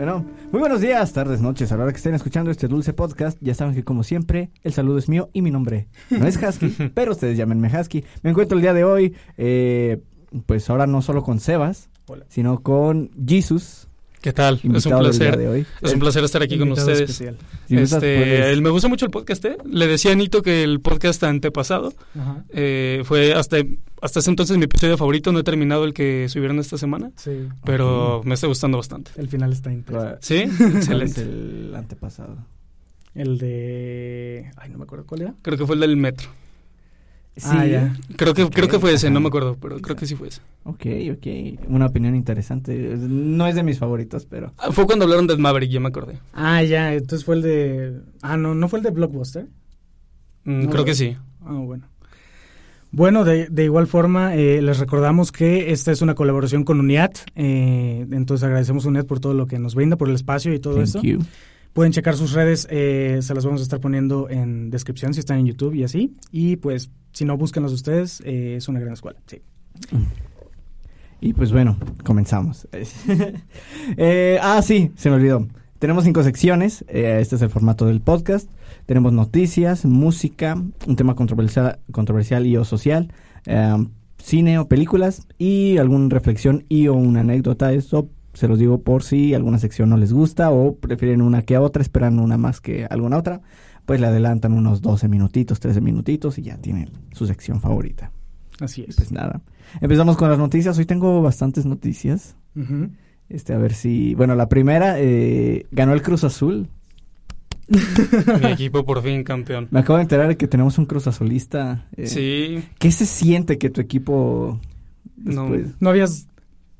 Bueno, muy buenos días, tardes, noches. A la hora que estén escuchando este dulce podcast, ya saben que como siempre, el saludo es mío y mi nombre no es Husky, pero ustedes llámenme Husky. Me encuentro el día de hoy, eh, pues ahora no solo con Sebas, sino con Jesus. ¿Qué tal? Es un placer. día de hoy. Es un placer estar aquí con ustedes. Este, el- me gusta mucho el podcast, ¿eh? Le decía a Nito que el podcast antepasado Ajá. eh, fue hasta, hasta ese entonces mi episodio favorito. No he terminado el que subieron esta semana, Sí. pero me está gustando bastante. El final está intenso. ¿Sí? ¿Cuál es Excelente. el antepasado? El de. Ay, no me acuerdo cuál era. Creo que fue el del metro. Ah, ya. Creo que, creo que fue ese, Ajá. no me acuerdo, pero creo que sí fue ese. Ok, ok. Una opinión interesante. No es de mis favoritos, pero... Ah, Fue cuando hablaron de Maverick, ya me acordé. Ah, ya. Entonces fue el de. Ah, no, no fue el de Blockbuster. Mm, No. creo que sí. Ah, bueno. Bueno, de, de igual forma, eh, les recordamos que esta es una colaboración con UNIAT. eh, entonces agradecemos a UNIAT por todo lo que nos brinda, por el espacio y todo Thank esto. you. Pueden checar sus redes, eh, se las vamos a estar poniendo en descripción si están en YouTube y así. Y pues, si no, búsquenlos ustedes, eh, es una gran escuela. Sí. Y pues bueno, comenzamos. Eh, ah, sí, se me olvidó. Tenemos cinco secciones. eh, este es el formato del podcast. Tenemos noticias, música, un tema controversial, controversial y o social, eh, cine o películas y alguna reflexión y o una anécdota. Esto se los digo por si alguna sección no les gusta o prefieren una que a otra, esperan una más que alguna otra. Pues le adelantan unos 12 minutitos, 13 minutitos y ya tienen su sección favorita. Así es. Pues nada. Empezamos con las noticias. Hoy tengo bastantes noticias. Este, a ver si. Bueno, la primera, eh, ganó el Cruz Azul. Mi equipo por fin campeón. Me acabo de enterar de que tenemos un Cruz Azulista. eh, Sí, ¿Qué se siente que tu equipo. No. ¿No habías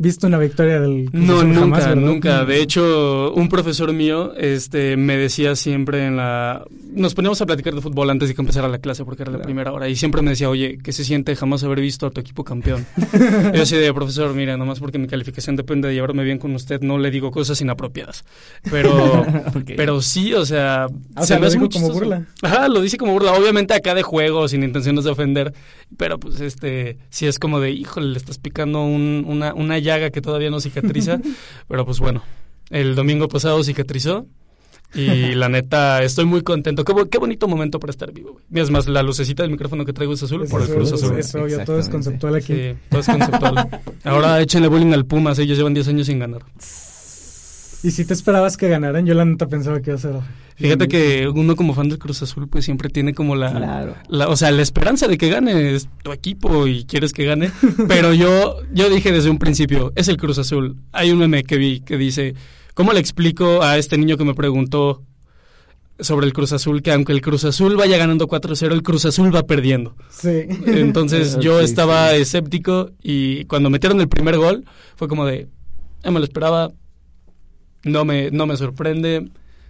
visto una victoria del Cruz No, nunca, jamás, nunca. De hecho, un profesor mío este, me decía siempre en la... Nos poníamos a platicar de fútbol antes de que empezara la clase porque era la Claro. primera hora y siempre me decía, oye, ¿qué se siente jamás haber visto a tu equipo campeón? Yo así de, profesor, mira, nomás porque mi calificación depende de llevarme bien con usted, no le digo cosas inapropiadas. Pero, pero sí, o sea... Ah, o sea, me lo hace como burla. Ajá, lo dice como burla. Obviamente acá de juego, sin intenciones de ofender. Pero pues este, sí es como de, híjole, le estás picando un- una, una llaga que todavía no cicatriza. pero pues bueno, el domingo pasado cicatrizó. Y la neta, estoy muy contento. Qué, qué bonito momento para estar vivo, güey. Es más, la lucecita del micrófono que traigo es azul por el Cruz Azul. eso, obvio, todo es conceptual aquí. Sí, todo es conceptual. Ahora échenle bullying al Pumas, ellos llevan 10 años sin ganar. Y si te esperabas que ganaran, yo la neta pensaba que iba a ser... Fíjate que uno como fan del Cruz Azul, pues siempre tiene como la, Claro. La- o sea, la esperanza de que gane es tu equipo y quieres que gane. Pero yo, yo dije desde un principio, es el Cruz Azul. Hay un meme que vi que dice, ¿cómo le explico a este niño que me preguntó sobre el Cruz Azul que aunque el Cruz Azul vaya ganando 4-0, el Cruz Azul va perdiendo? Sí. Entonces yo estaba sí. escéptico y cuando metieron el primer gol fue como de, ya me lo esperaba, no me, no me sorprende.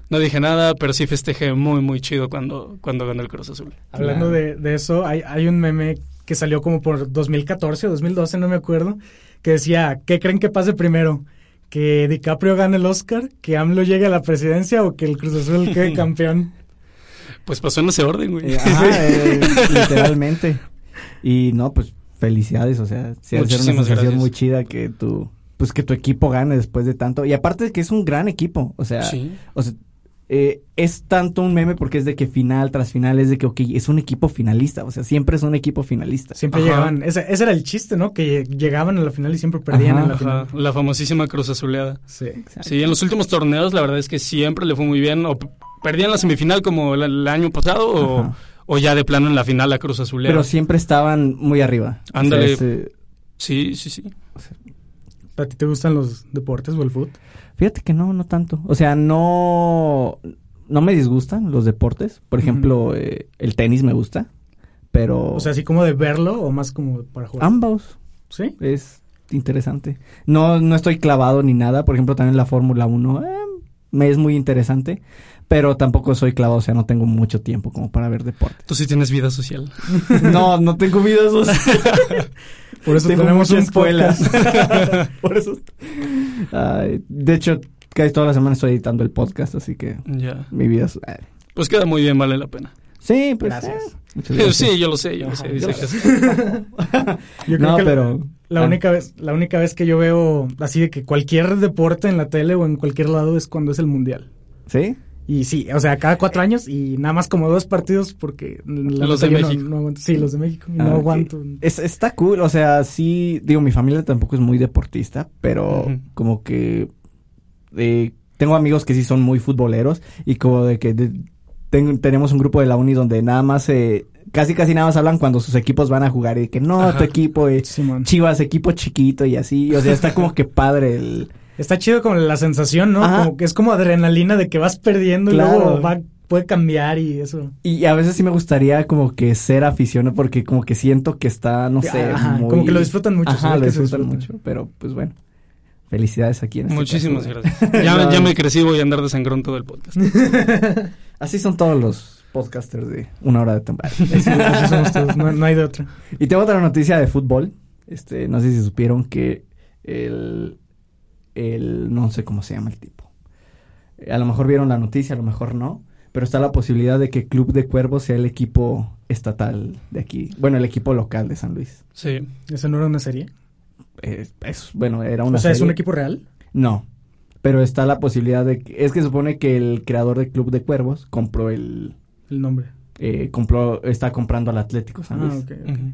No dije nada, pero sí festejé muy, muy chido cuando, cuando ganó el Cruz Azul. Hablando Claro. de, de eso, hay, hay un meme que salió como por 2014 o 2012, no me acuerdo, que decía, ¿qué creen que pase primero? ¿Que DiCaprio gane el Oscar? ¿Que AMLO llegue a la presidencia o que el Cruz Azul quede campeón? Pues pasó en ese orden, güey. Eh, ajá, eh, literalmente. Y no, pues felicidades, o sea, sí ser una Muchísimas sensación gracias. muy chida que tu, pues que tu equipo gane después de tanto. Y aparte de que es un gran equipo, o sea, Sí. o sea, eh, es tanto un meme porque es de que final tras final es de que, ok, es un equipo finalista, o sea, siempre es un equipo finalista. Siempre Ajá. llegaban, ese, ese era el chiste, ¿no? Que llegaban a la final y siempre perdían Ajá, en la Ajá, final. la famosísima Cruz Azuleada. Sí. Exacto. Sí, en los últimos torneos la verdad es que siempre le fue muy bien. O perdían la semifinal como el, el año pasado o, o ya de plano en la final la Cruz Azuleada. Pero siempre estaban muy arriba. O sea, Ándale. ese- Sí, sí, sí. ¿A ti te gustan los deportes o el fútbol? Fíjate que no, no tanto. O sea, no, no me disgustan los deportes. Por ejemplo, eh, el tenis me gusta, pero O sea, así como de verlo o más como para jugar. ambos ¿Sí? es interesante. No, no estoy clavado ni nada. Por ejemplo, también la Fórmula 1 eh, me es muy interesante. Pero tampoco soy clavado, o sea, no tengo mucho tiempo como para ver deporte. Tú sí tienes vida social. No, no tengo vida social. Por eso Tengo tenemos mucha un escuela. podcast. Por eso. De hecho, casi toda la semana estoy editando el podcast, así que ya. mi vida es... ay. Pues queda muy bien, vale la pena. Sí, pues... Gracias. eh, muchas gracias. Sí, yo lo sé, yo lo Ajá, sé. Dice yo- creo No, que la- pero... La Ah. única vez, la única vez que yo veo así de que cualquier deporte en la tele o en cualquier lado es cuando es el mundial. ¿Sí? Y sí, o sea, cada cuatro años y nada más como dos partidos porque la Los de no- México. no aguanto. sí, los de México. Ah, no ok. aguanto. Es, está cool, o sea, sí, digo, mi familia tampoco es muy deportista, pero como que eh, tengo amigos que sí son muy futboleros y como de que de- ten- tenemos un grupo de la uni donde nada más, eh, casi casi nada más hablan cuando sus equipos van a jugar y que no, Ajá. tu equipo es Simón. Chivas, equipo chiquito y así, o sea, está como que padre el... Está chido como la sensación, ¿no? Ajá. Como que es como adrenalina de que vas perdiendo Claro. y luego va, puede cambiar y eso. Y a veces sí me gustaría como que ser aficionado porque como que siento que está, no sé, Ajá, muy... como que lo disfrutan mucho, Ajá, lo disfrutan disfruta. mucho, pero pues bueno, felicidades aquí en este Muchísimas caso. gracias. Ya, No. ya me crecí, voy a andar de sangrón todo el podcast. Así son todos los podcasters de una hora de temporada. Sí, así somos todos, no, no hay de otra. y tengo otra noticia de fútbol. Este, no sé si supieron que el, el, no sé cómo se llama el tipo. A lo mejor vieron la noticia, a lo mejor no. Pero está la posibilidad de que Club de Cuervos sea el equipo estatal de aquí. Bueno, el equipo local de San Luis. Sí. ¿Eso no era una serie? Eh, es, bueno, era una o sea, ¿es un equipo real? No. Pero está la posibilidad de que... Es que supone que el creador del Club de Cuervos compró el... El nombre. eh, compró, está comprando al Atlético San Luis. Ah, ok. ok. Ujú.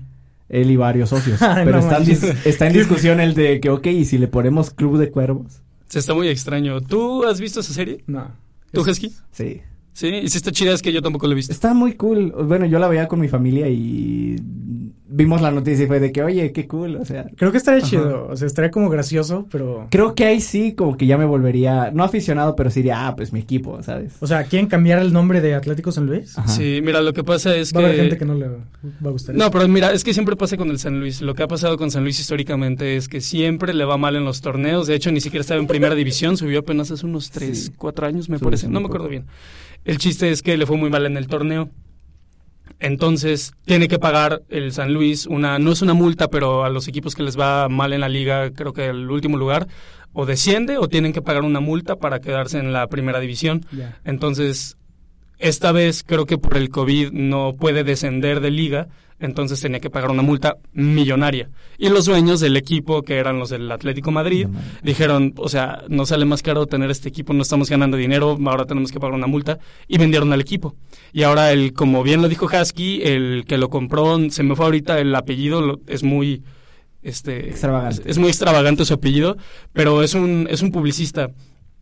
Él y varios socios. Ay, pero no está, en manches. dis- está en discusión el de que, ok, y si le ponemos Club de Cuervos. Se está muy extraño. ¿Tú has visto esa serie? No. ¿Tú, Es- Husky? Sí. Sí, y si está chida, es que yo tampoco la he visto. Está muy cool. Bueno, yo la veía con mi familia y vimos la noticia y fue de que, oye, qué cool. O sea, Creo que estaría Ajá. chido. O sea, estaría como gracioso, pero... creo que ahí sí como que ya me volvería, no aficionado, pero sí diría, ah, pues mi equipo, ¿sabes? O sea, ¿quieren cambiar el nombre de Atlético San Luis? Ajá. Sí, mira, lo que pasa es Va a haber gente que... que no le va a gustar. No, eso. pero mira, es que siempre pasa con el San Luis. Lo que ha pasado con San Luis históricamente es que siempre le va mal en los torneos. De hecho, ni siquiera estaba en primera división. Subió apenas hace unos 3, Sí. 4 años, me Subió parece. No me acuerdo poco. bien. El chiste es que le fue muy mal en el torneo. Entonces, tiene que pagar el San Luis una, no es una multa, pero a los equipos que les va mal en la liga, creo que el último lugar, o desciende o tienen que pagar una multa para quedarse en la primera división. Entonces, esta vez creo que por el COVID no puede descender de liga, entonces tenía que pagar una multa millonaria. Y los dueños del equipo, que eran los del Atlético Madrid, dijeron, o sea, no sale más caro tener este equipo, no estamos ganando dinero, ahora tenemos que pagar una multa, y vendieron al equipo. Y ahora, el, como bien lo dijo Husky, el que lo compró, se me fue ahorita el apellido, lo- es muy... Este, Extravagante. Es, es muy extravagante su apellido, pero es un, es un publicista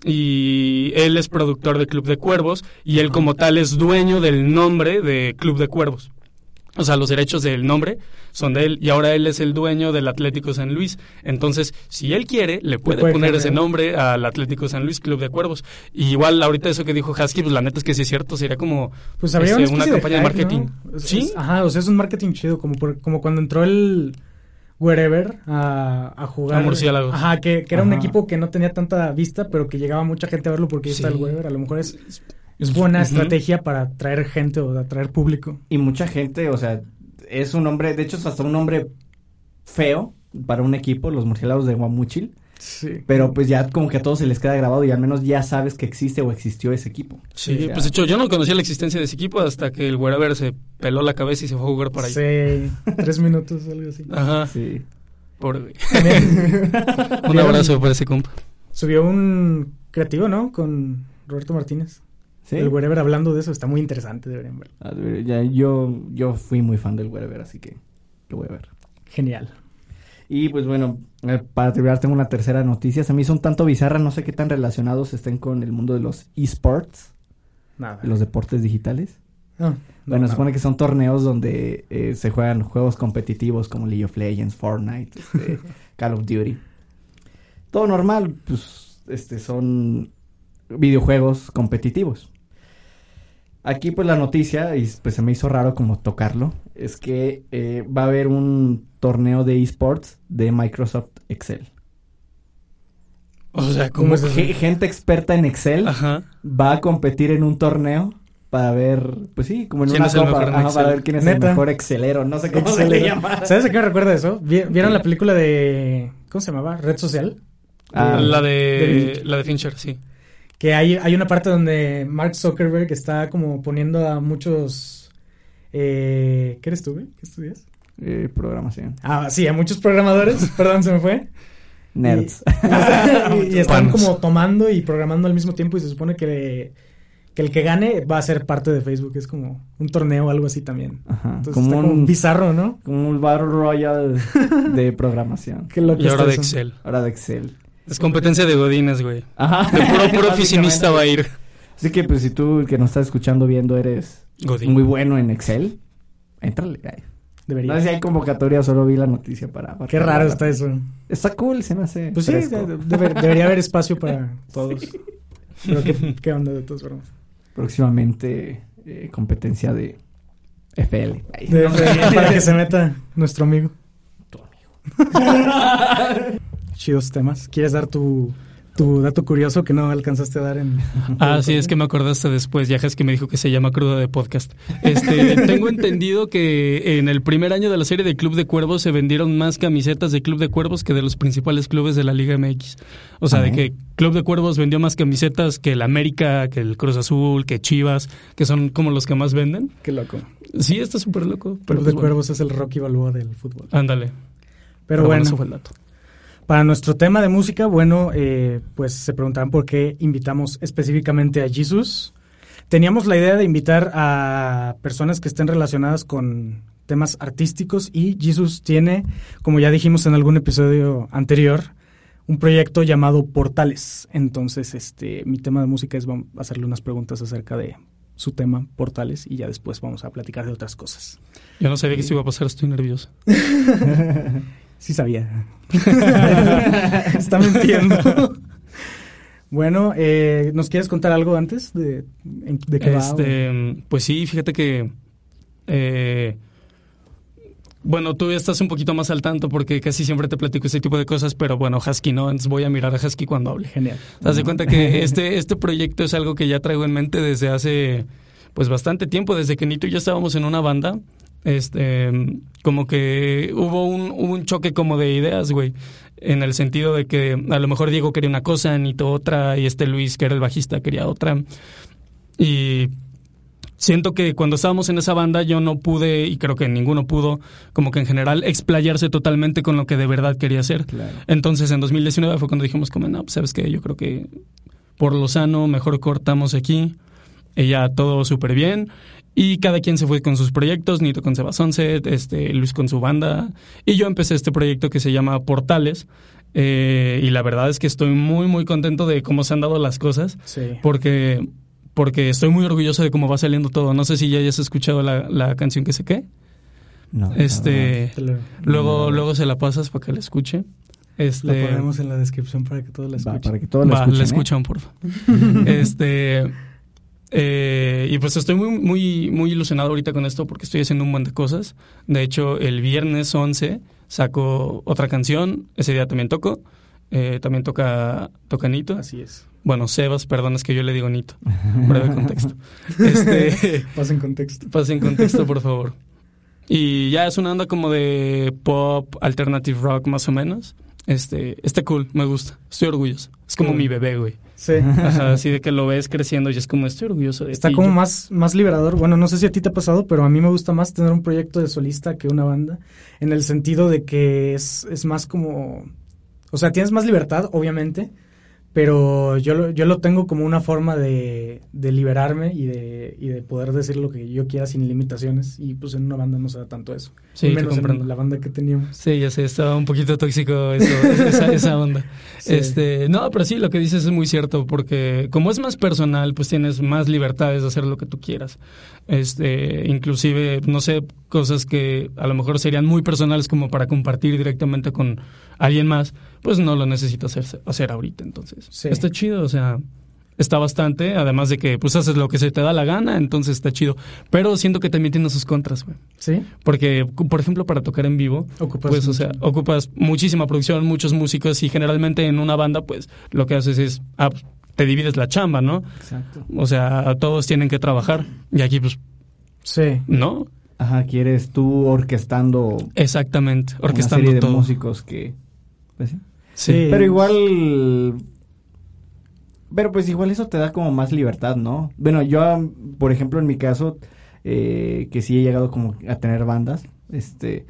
y él es productor de Club de Cuervos y él como tal es dueño del nombre de Club de Cuervos. O sea, los derechos del nombre son de él y ahora él es el dueño del Atlético San Luis. Entonces, si él quiere, le puede, puede poner ese nombre al Atlético San Luis Club de Cuervos. Y igual ahorita eso que dijo Husky, pues la neta es que sí es cierto, sería como Pues habría este, una, campaña de hype, marketing. ¿no? Es- ¿Sí? es- ajá, o sea, es un marketing chido, como, por- como cuando entró el Wherever a, a jugar. A Murciélagos. Ajá, que, que era un equipo que no tenía tanta vista, pero que llegaba mucha gente a verlo porque ahí está Sí. el Wherever. A lo mejor es, es buena estrategia para atraer gente o atraer público. Y mucha gente, o sea, es un nombre, de hecho es hasta un nombre feo para un equipo, los murciélagos de Guamuchil. Sí. Pero pues ya como que a todos se les queda grabado y al menos ya sabes que existe o existió ese equipo. Sí, O sea, pues de hecho yo no conocía la existencia de ese equipo hasta que el Wherever se peló la cabeza y se fue a jugar para ahí. Sí, tres minutos, algo así. Ajá, Sí. pobre Un abrazo para ese compa. subió un creativo, ¿no? Con Roberto Martínez. ¿Sí? El Wherever hablando de eso está muy interesante, deberían verlo. Ver, ya, yo, yo fui muy fan del Wherever, así que lo voy a ver. Genial. Y pues bueno, eh, para terminar tengo una tercera noticia. Se me hizo un tanto bizarra, no sé qué tan relacionados estén con el mundo de los esports, Nada. los deportes digitales. Ah, no, Bueno, se supone que son torneos donde eh, se juegan juegos competitivos como League of Legends, Fortnite, este, Call of Duty. Todo normal, pues este son videojuegos competitivos. aquí pues la noticia, y pues se me hizo raro como tocarlo, es que eh, va a haber un torneo de esports de Microsoft Excel. O sea, ¿Cómo como es gente experta en Excel Ajá. va a competir en un torneo para ver, pues sí, como en ¿Quién una copa, en ajá, para ver quién es el mejor Excelero, no sé cómo se le llama. ¿Sabes a qué me recuerda eso? Vi- ¿Vieron la película de... ¿Cómo se llamaba? Red Social. Ah, la de la de Fincher, sí. Que hay, hay una parte donde Mark Zuckerberg está como poniendo a muchos... Eh, ¿Qué eres tú, güey? ¿Qué estudias? Eh, programación. Ah, sí, a muchos programadores. Perdón, se me fue. Nerds. Y, y están Panos. como tomando y programando al mismo tiempo y se supone que, que el que gane va a ser parte de Facebook. Es como un torneo o algo así también. Ajá, Entonces como está como un, bizarro, ¿no? como un Battle Royale de programación. Qué loco Y ahora de eso. Excel. Ahora de Excel. Es competencia de godines, güey. Ajá. De puro, puro oficinista va a ir. Así que pues si tú que nos estás escuchando viendo eres Godín. muy bueno en Excel, éntrale. Debería. No sé si hay convocatoria, solo vi la noticia para... Qué raro está eso. Está cool, se me hace Pues sí, fresco. debería haber espacio para todos. Pero qué, qué onda de todas formas. Próximamente eh, competencia de FL. Ay, De- no sé. para que se meta nuestro amigo. Chidos temas. ¿Quieres dar tu, tu dato curioso que no alcanzaste a dar en... Ah, sí, es que me acordaste después, ya es que me dijo que se llama Cruda de Podcast. Este, tengo entendido que en el primer año de la serie de Club de Cuervos se vendieron más camisetas de Club de Cuervos que de los principales clubes de la Liga MX. O sea, de que Club de Cuervos vendió más camisetas que el América, que el Cruz Azul, que Chivas, que son como los que más venden. Qué loco. Sí, está súper loco. Club de pues, bueno. Cuervos es el Rocky Balboa del fútbol. Ándale. Pero, bueno, eso fue el dato. Para nuestro tema de música, bueno, eh, pues se preguntarán por qué invitamos específicamente a Jesus. Teníamos la idea de invitar a personas que estén relacionadas con temas artísticos y Jesus tiene, como ya dijimos en algún episodio anterior, un proyecto llamado Portales. Entonces, este, mi tema de música es hacerle unas preguntas acerca de su tema, Portales, y ya después vamos a platicar de otras cosas. Yo no sabía que esto iba a pasar, estoy nervioso. Sí sabía. Está mintiendo. bueno, eh, ¿nos quieres contar algo antes de, de qué va? Este, pues sí, fíjate que. eh, bueno, tú estás un poquito más al tanto porque casi siempre te platico ese tipo de cosas, pero bueno, Husky no, entonces voy a mirar a Husky cuando hable. Genial. ¿Te das de cuenta que este, este proyecto es algo que ya traigo en mente desde hace pues bastante tiempo, desde que Nito y yo estábamos en una banda? Este, como que hubo un, hubo un choque como de ideas, güey, en el sentido de que a lo mejor Diego quería una cosa, Nito otra, y este Luis, que era el bajista, quería otra. Y siento que cuando estábamos en esa banda yo no pude, y creo que ninguno pudo, como que en general explayarse totalmente con lo que de verdad quería hacer. Claro. Entonces en 2019 fue cuando dijimos como, no, pues sabes que yo creo que por lo sano mejor cortamos aquí. Ella todo súper bien. Y cada quien se fue con sus proyectos, Nito con Sebasonset, este, Luis con su banda. Y yo empecé este proyecto que se llama Portales. Eh, y la verdad es que estoy muy, muy contento de cómo se han dado las cosas. Sí. Porque, porque estoy muy orgulloso de cómo va saliendo todo. No sé si ya hayas escuchado la, la canción que sé qué. No, Este, luego, No. luego se la pasas para que la escuche. Este, La ponemos en la descripción para que todos la la. Va, escuchen. para que todos lo Va, escuchen. la ¿eh? escuchan, por favor. este. Eh, y pues estoy muy, muy, muy ilusionado ahorita con esto porque estoy haciendo un montón de cosas. De hecho, el viernes 11 saco otra canción. Ese día también toco. Eh, también toca, toca Nito. Así es. Bueno, Sebas, perdón, es que yo le digo Nito. Breve contexto. Este. Pasa en contexto. Pasen contexto, por favor. Y ya es una onda como de pop, alternative rock, más o menos. Este, está cool, me gusta. Estoy orgulloso. Es como mi bebé, güey. Sí. Así de que lo ves creciendo y es como estoy orgulloso de Está ti. como Yo- más, más liberador. Bueno, no sé si a ti te ha pasado, pero a mí me gusta más tener un proyecto de solista que una banda. En el sentido de que es, es más como. O sea, tienes más libertad, obviamente. Pero yo lo, yo lo tengo como una forma de, de liberarme y de, y de poder decir lo que yo quiera sin limitaciones. Y pues en una banda no se da tanto eso. Sí, menos en la banda que teníamos. Sí, ya sé, estaba un poquito tóxico eso, esa, esa onda. Sí. Este, no, pero sí, lo que dices es muy cierto, porque como es más personal, pues tienes más libertades de hacer lo que tú quieras. Este, inclusive, no sé, cosas que a lo mejor serían muy personales como para compartir directamente con alguien más, pues no lo necesitas hacer, hacer ahorita, entonces. Sí. Está chido, o sea, está bastante, además de que pues haces lo que se te da la gana, entonces está chido. Pero siento que también tiene sus contras, güey. ¿Sí? Porque, por ejemplo, para tocar en vivo, Ocupas pues, o sea, ocupas muchísima producción, muchos músicos y generalmente en una banda, pues, lo que haces es, ah, te divides la chamba, ¿no? Exacto. O sea, todos tienen que trabajar y aquí, pues, Sí. no. Ajá, quieres tú orquestando Exactamente, una orquestando serie de todo. músicos que... pues. Sí. Pero igual... Pero pues igual eso te da como más libertad, ¿no? Bueno, yo, por ejemplo, en mi caso, eh, que sí he llegado como a tener bandas, este...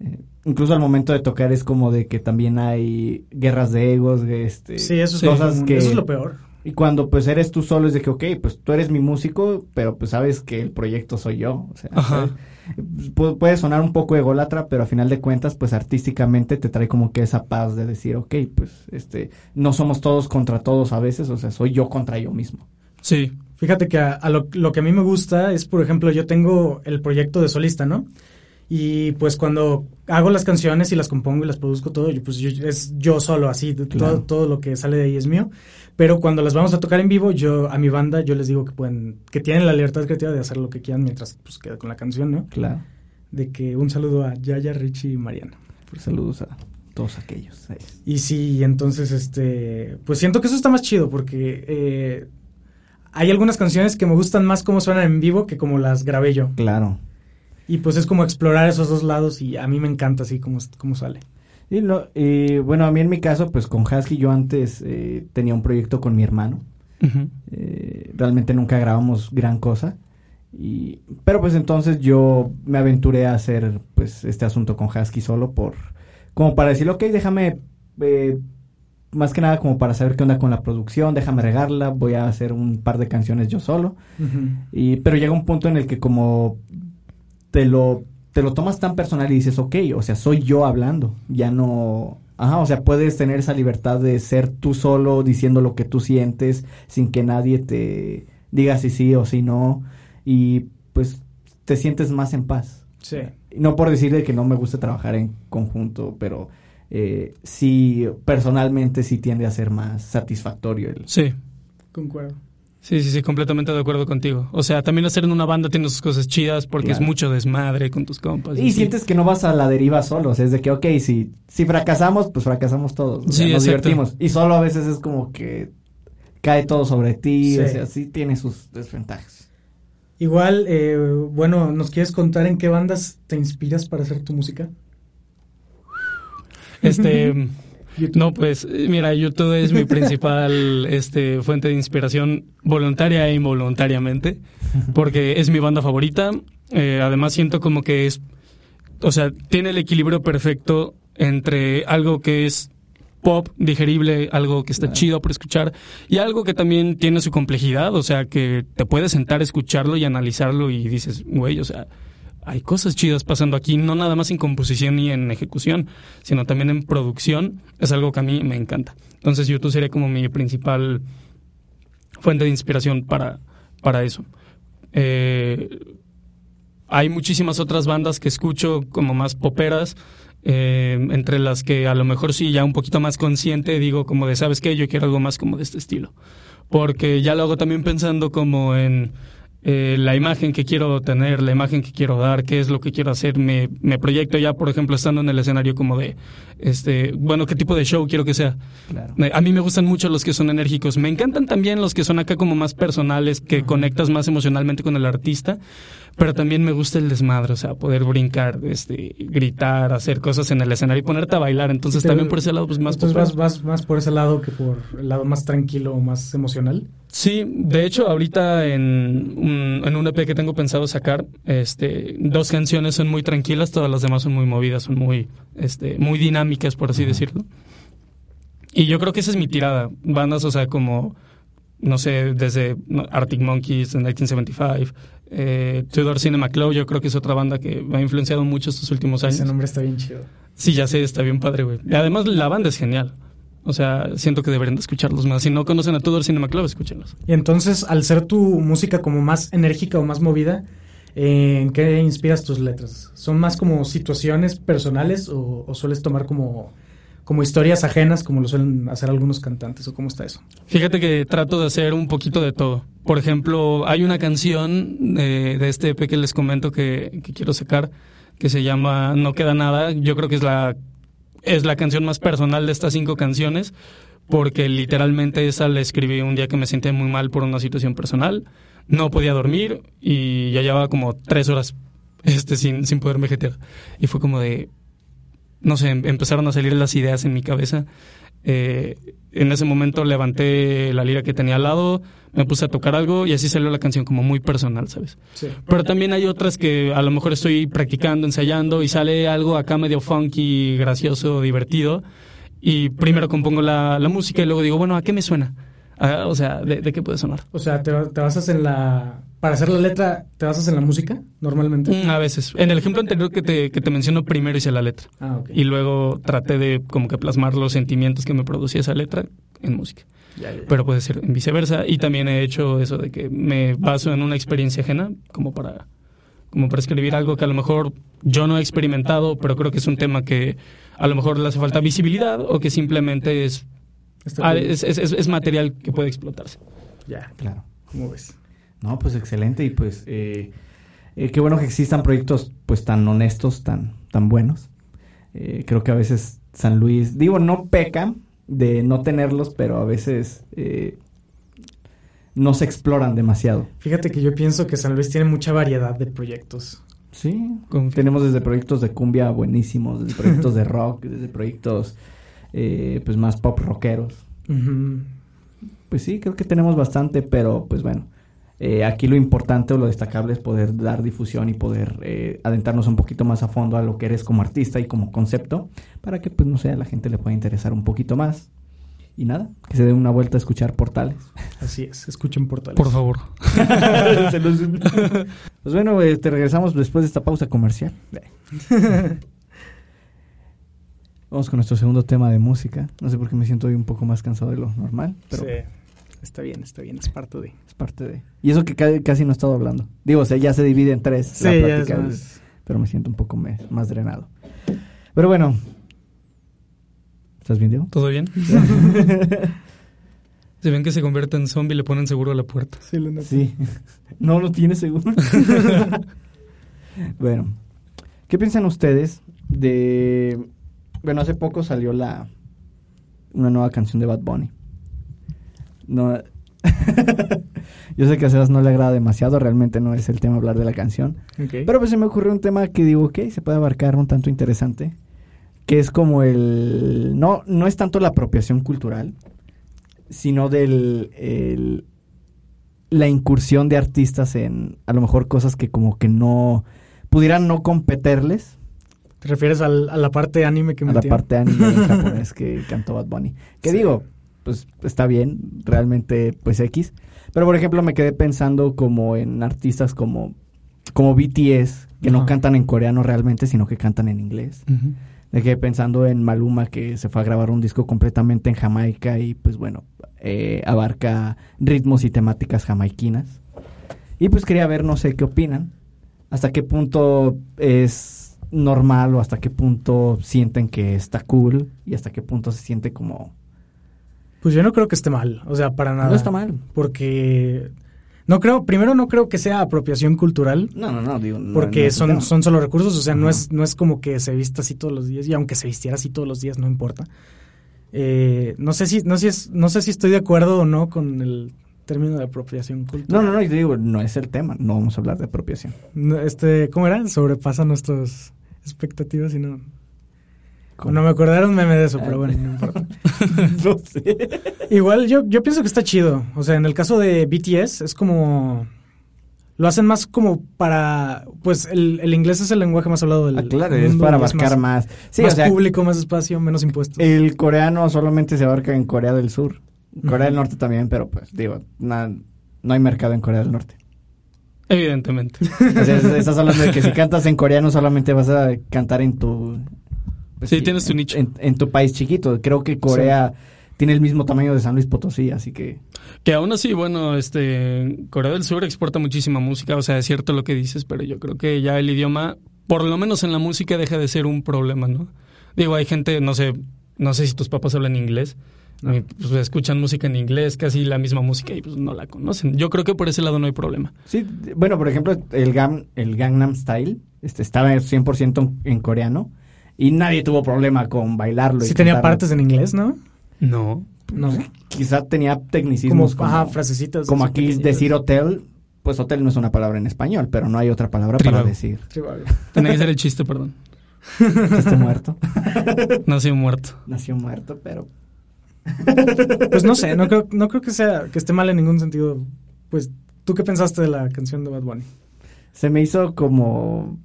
eh, incluso al momento de tocar es como de que también hay guerras de egos, este... Sí, eso es, cosas que... eso es lo peor. Y cuando pues eres tú solo es de que, ok, pues tú eres mi músico, pero pues sabes que el proyecto soy yo. O sea, Ajá. ¿Sabes? Pu- puede sonar un poco ególatra, pero a final de cuentas, pues artísticamente te trae como que esa paz de decir, ok, pues este, no somos todos contra todos a veces, o sea, soy yo contra yo mismo. Sí. Fíjate que a, a lo, lo que a mí me gusta es, por ejemplo, yo tengo el proyecto de solista, ¿no? Y pues cuando hago las canciones y las compongo y las produzco todo, yo, pues yo, es yo solo, así, Claro. todo, todo lo que sale de ahí es mío. Pero cuando las vamos a tocar en vivo, yo a mi banda, yo les digo que pueden, que tienen la libertad creativa de hacer lo que quieran mientras pues queda con la canción, ¿no? Claro. De que un saludo a Yaya, Richie y Mariana. Pues saludos a todos aquellos. ahí. Y sí, entonces, este, pues siento que eso está más chido porque eh, hay algunas canciones que me gustan más cómo suenan en vivo que como las grabé yo. Claro. Y pues es como explorar esos dos lados y a mí me encanta así como, como sale. Y lo, eh, bueno, a mí en mi caso, pues con Husky yo antes eh, tenía un proyecto con mi hermano. Eh, realmente nunca grabamos gran cosa. Y, pero pues entonces yo me aventuré a hacer pues este asunto con Husky solo por como para decir, ok, déjame eh, más que nada como para saber qué onda con la producción, déjame regarla, voy a hacer un par de canciones yo solo. Y, pero llega un punto en el que como te lo, te lo tomas tan personal y dices, ok, o sea, soy yo hablando, ya no... Ajá, o sea, puedes tener esa libertad de ser tú solo diciendo lo que tú sientes sin que nadie te diga si sí o si no y pues te sientes más en paz. Sí. No por decir de que no me gusta trabajar en conjunto, pero eh, sí, personalmente sí tiende a ser más satisfactorio el... Sí. Concuerdo. Sí, sí, sí, completamente de acuerdo contigo. O sea, también hacer en una banda tiene sus cosas chidas porque Claro. es mucho desmadre con tus compas. Y sientes que no vas a la deriva solo, o sea, es de que, ok, si, si fracasamos, pues fracasamos todos, o sea, Sí, nos exacto. divertimos. Y solo a veces es como que cae todo sobre ti, o Sí. sea, sí tiene sus desventajas. Igual, eh, bueno, ¿nos quieres contar en qué bandas te inspiras para hacer tu música? Este, YouTube. no, pues, mira, YouTube es mi principal este, fuente de inspiración voluntaria e involuntariamente, porque es mi banda favorita. Eh, además, siento como que es, o sea, tiene el equilibrio perfecto entre algo que es pop, digerible, algo que está chido por escuchar, y algo que también tiene su complejidad, o sea, que te puedes sentar a escucharlo y analizarlo y dices, güey, o sea, hay cosas chidas pasando aquí, no nada más en composición ni en ejecución, sino también en producción, es algo que a mí me encanta. Entonces YouTube sería como mi principal fuente de inspiración para, para eso. Eh, hay muchísimas otras bandas que escucho como más poperas, eh, entre las que a lo mejor sí ya un poquito más consciente digo como de, ¿sabes qué? Yo quiero algo más como de este estilo. Porque ya lo hago también pensando como en eh, la imagen que quiero tener, la imagen que quiero dar, qué es lo que quiero hacer. Me, me proyecto ya, por ejemplo, estando en el escenario como de, este, bueno, qué tipo de show quiero que sea. Claro. A mí me gustan mucho los que son enérgicos. Me encantan también los que son acá como más personales, que conectas más emocionalmente con el artista. Pero también me gusta el desmadre, o sea, poder brincar, este, gritar, hacer cosas en el escenario y ponerte a bailar. Entonces también por ese lado, pues más Entonces vas, vas más por ese lado que por el lado más tranquilo o más emocional. Sí, de hecho, ahorita en un, en un EP que tengo pensado sacar, este, dos canciones son muy tranquilas, todas las demás son muy movidas, son muy, este, muy dinámicas, por así decirlo. Y yo creo que esa es mi tirada. Bandas, o sea, como, no sé, desde Arctic Monkeys, en 1975, eh, Tudor Cinema Club, yo creo que es otra banda que me ha influenciado mucho estos últimos años. Ese nombre está bien chido. Sí, ya sé, está bien padre, güey. Y además la banda es genial. O sea, siento que deberían de escucharlos más. Si no conocen a Tudor Cinema Club, escúchenlos. Y entonces, al ser tu música como más enérgica o más movida, eh, ¿en qué inspiras tus letras? ¿Son más como situaciones personales o, o sueles tomar como, como historias ajenas, como lo suelen hacer algunos cantantes, o cómo está eso. Fíjate que trato de hacer un poquito de todo. Por ejemplo, hay una canción eh, de este EP que les comento que, que quiero sacar, que se llama No queda nada. Yo creo que es la, es la canción más personal de estas cinco canciones, porque literalmente esa la escribí un día que me sentía muy mal por una situación personal. No podía dormir y ya llevaba como tres horas este, sin, sin poderme jetear. Y fue como de, no sé, em- empezaron a salir las ideas en mi cabeza. Eh, en ese momento levanté la lira que tenía al lado, me puse a tocar algo y así salió la canción como muy personal, ¿sabes? Sí. Pero también hay otras que a lo mejor estoy practicando, ensayando y sale algo acá medio funky, gracioso, divertido. Y primero compongo la, la música y luego digo, bueno, ¿a qué me suena? Ah, o sea, ¿de, de qué puede sonar? O sea, te, te basas en la... Para hacer la letra, ¿te basas en la música normalmente? Mm, A veces. En el ejemplo anterior que te, que te menciono, primero hice la letra. Ah, ok. Y luego traté de como que plasmar los sentimientos que me producía esa letra en música. Ya, ya. Pero puede ser en viceversa. Y también he hecho eso de que me baso en una experiencia ajena como para, como para escribir algo que a lo mejor yo no he experimentado, pero creo que es un tema que a lo mejor le hace falta visibilidad o que simplemente es, Está ah, es, es- es- es material que puede explotarse. Ya, Claro. ¿cómo ves? No, pues excelente y pues eh, eh, qué bueno que existan proyectos pues tan honestos, tan, tan buenos. Eh, creo que a veces San Luis, digo, no peca de no tenerlos, pero a veces eh, no se exploran demasiado. Fíjate que yo pienso que San Luis tiene mucha variedad de proyectos. Sí, Confío. tenemos desde proyectos de cumbia buenísimos, desde proyectos de rock, desde proyectos eh, pues más pop rockeros. Pues sí, creo que tenemos bastante, pero pues bueno, eh, aquí lo importante o lo destacable es poder dar difusión y poder eh, adentrarnos un poquito más a fondo a lo que eres como artista y como concepto, para que pues no sé, a la gente le pueda interesar un poquito más. Y nada, que se dé una vuelta a escuchar portales. Así es, escuchen portales. Por favor. Se los- pues bueno, eh, te regresamos después de esta pausa comercial. Vamos con nuestro segundo tema de música. No sé por qué me siento hoy un poco más cansado de lo normal, pero Sí. Está bien, está bien, es parte de... es parte de... Y eso que ca- casi no he estado hablando. Digo, o sea, ya se divide en tres. Sí, la ya plática, es Pero me siento un poco me- más drenado. Pero bueno. ¿Estás bien, Diego? ¿Todo bien? Si ven que se convierte en zombie, le ponen seguro a la puerta. Sí, lo noté. Sí. No lo tiene seguro. bueno, ¿qué piensan ustedes de... Bueno, hace poco salió la... Una nueva canción de Bad Bunny. No... Yo sé que a Sebas no le agrada demasiado, realmente no es el tema hablar de la canción. Pero pues se me ocurrió un tema que digo, ok, se puede abarcar un tanto interesante. Que es como el... No, no es tanto la apropiación cultural, sino del... el- la incursión de artistas en a lo mejor cosas que como que no... Pudieran no competirles ¿Te refieres al- a la parte anime que a la parte anime en japonés que cantó Bad Bunny. Que Sí. digo, pues está bien, realmente pues X. Pero por ejemplo me quedé pensando como en artistas como, como BTS, que no cantan en coreano realmente, sino que cantan en inglés. Me quedé pensando en Maluma, que se fue a grabar un disco completamente en Jamaica y pues bueno, eh, abarca ritmos y temáticas jamaiquinas. Y pues quería ver, no sé qué opinan, hasta qué punto es normal o hasta qué punto sienten que está cool y hasta qué punto se siente como... Pues yo no creo que esté mal, o sea, para nada. No está mal. Porque no creo, primero no creo que sea apropiación cultural, No, no, no, digo... no- porque son, son solo recursos, o sea, no es, no es como que se vista así todos los días, y aunque se vistiera así todos los días, no importa. Eh, no sé si, no, es, no sé si estoy de acuerdo o no con el término de apropiación No, cultural. no, no, y te digo, no es el tema, no vamos a hablar de apropiación. No, Este, ¿cómo era? Sobrepasa nuestras expectativas y no. ¿Cómo? No me acordaron meme de eso, Ah. pero bueno, no importa. no sé. Igual yo, yo pienso que está chido. O sea, en el caso de BTS es como... Lo hacen más como para... Pues el, el inglés es el lenguaje más hablado del Ah, claro, mundo es para abarcar más. Sí, más o sea, público, más espacio, menos impuestos. El coreano solamente se abarca en Corea del Sur. Corea del Norte también, pero pues digo, na- no hay mercado en Corea del Norte. Evidentemente. O sea, es- estás hablando de que si cantas en coreano solamente vas a cantar en tu... pues Sí, tienes tu en- nicho. En, en tu país chiquito. Creo que Corea tiene el mismo tamaño de San Luis Potosí, así que... Que aún así, bueno, este Corea del Sur exporta muchísima música, o sea, es cierto lo que dices, pero yo creo que ya el idioma, por lo menos en la música, deja de ser un problema, ¿no? Digo, hay gente, no sé, no sé si tus papás hablan inglés, pues, escuchan música en inglés, casi la misma música y pues no la conocen. Yo creo que por ese lado no hay problema. Sí, bueno, por ejemplo, el, Gam, el Gangnam Style este, estaba 100% en, en coreano y nadie tuvo problema con bailarlo. y Sí tenía cantarlo. partes en inglés, ¿no? No. No. Quizá tenía Como, tecnicismos como, ajá, frasecitas. como aquí pequeñitas. decir hotel, pues hotel no es una palabra en español, pero no hay otra palabra Tribago. para decir. Tenía que ser el chiste, perdón. chiste muerto. Nació muerto. Nació muerto, pero Pues no sé, no creo, no creo que sea que esté mal en ningún sentido. Pues, ¿tú qué pensaste de la canción de Bad Bunny? se me hizo como...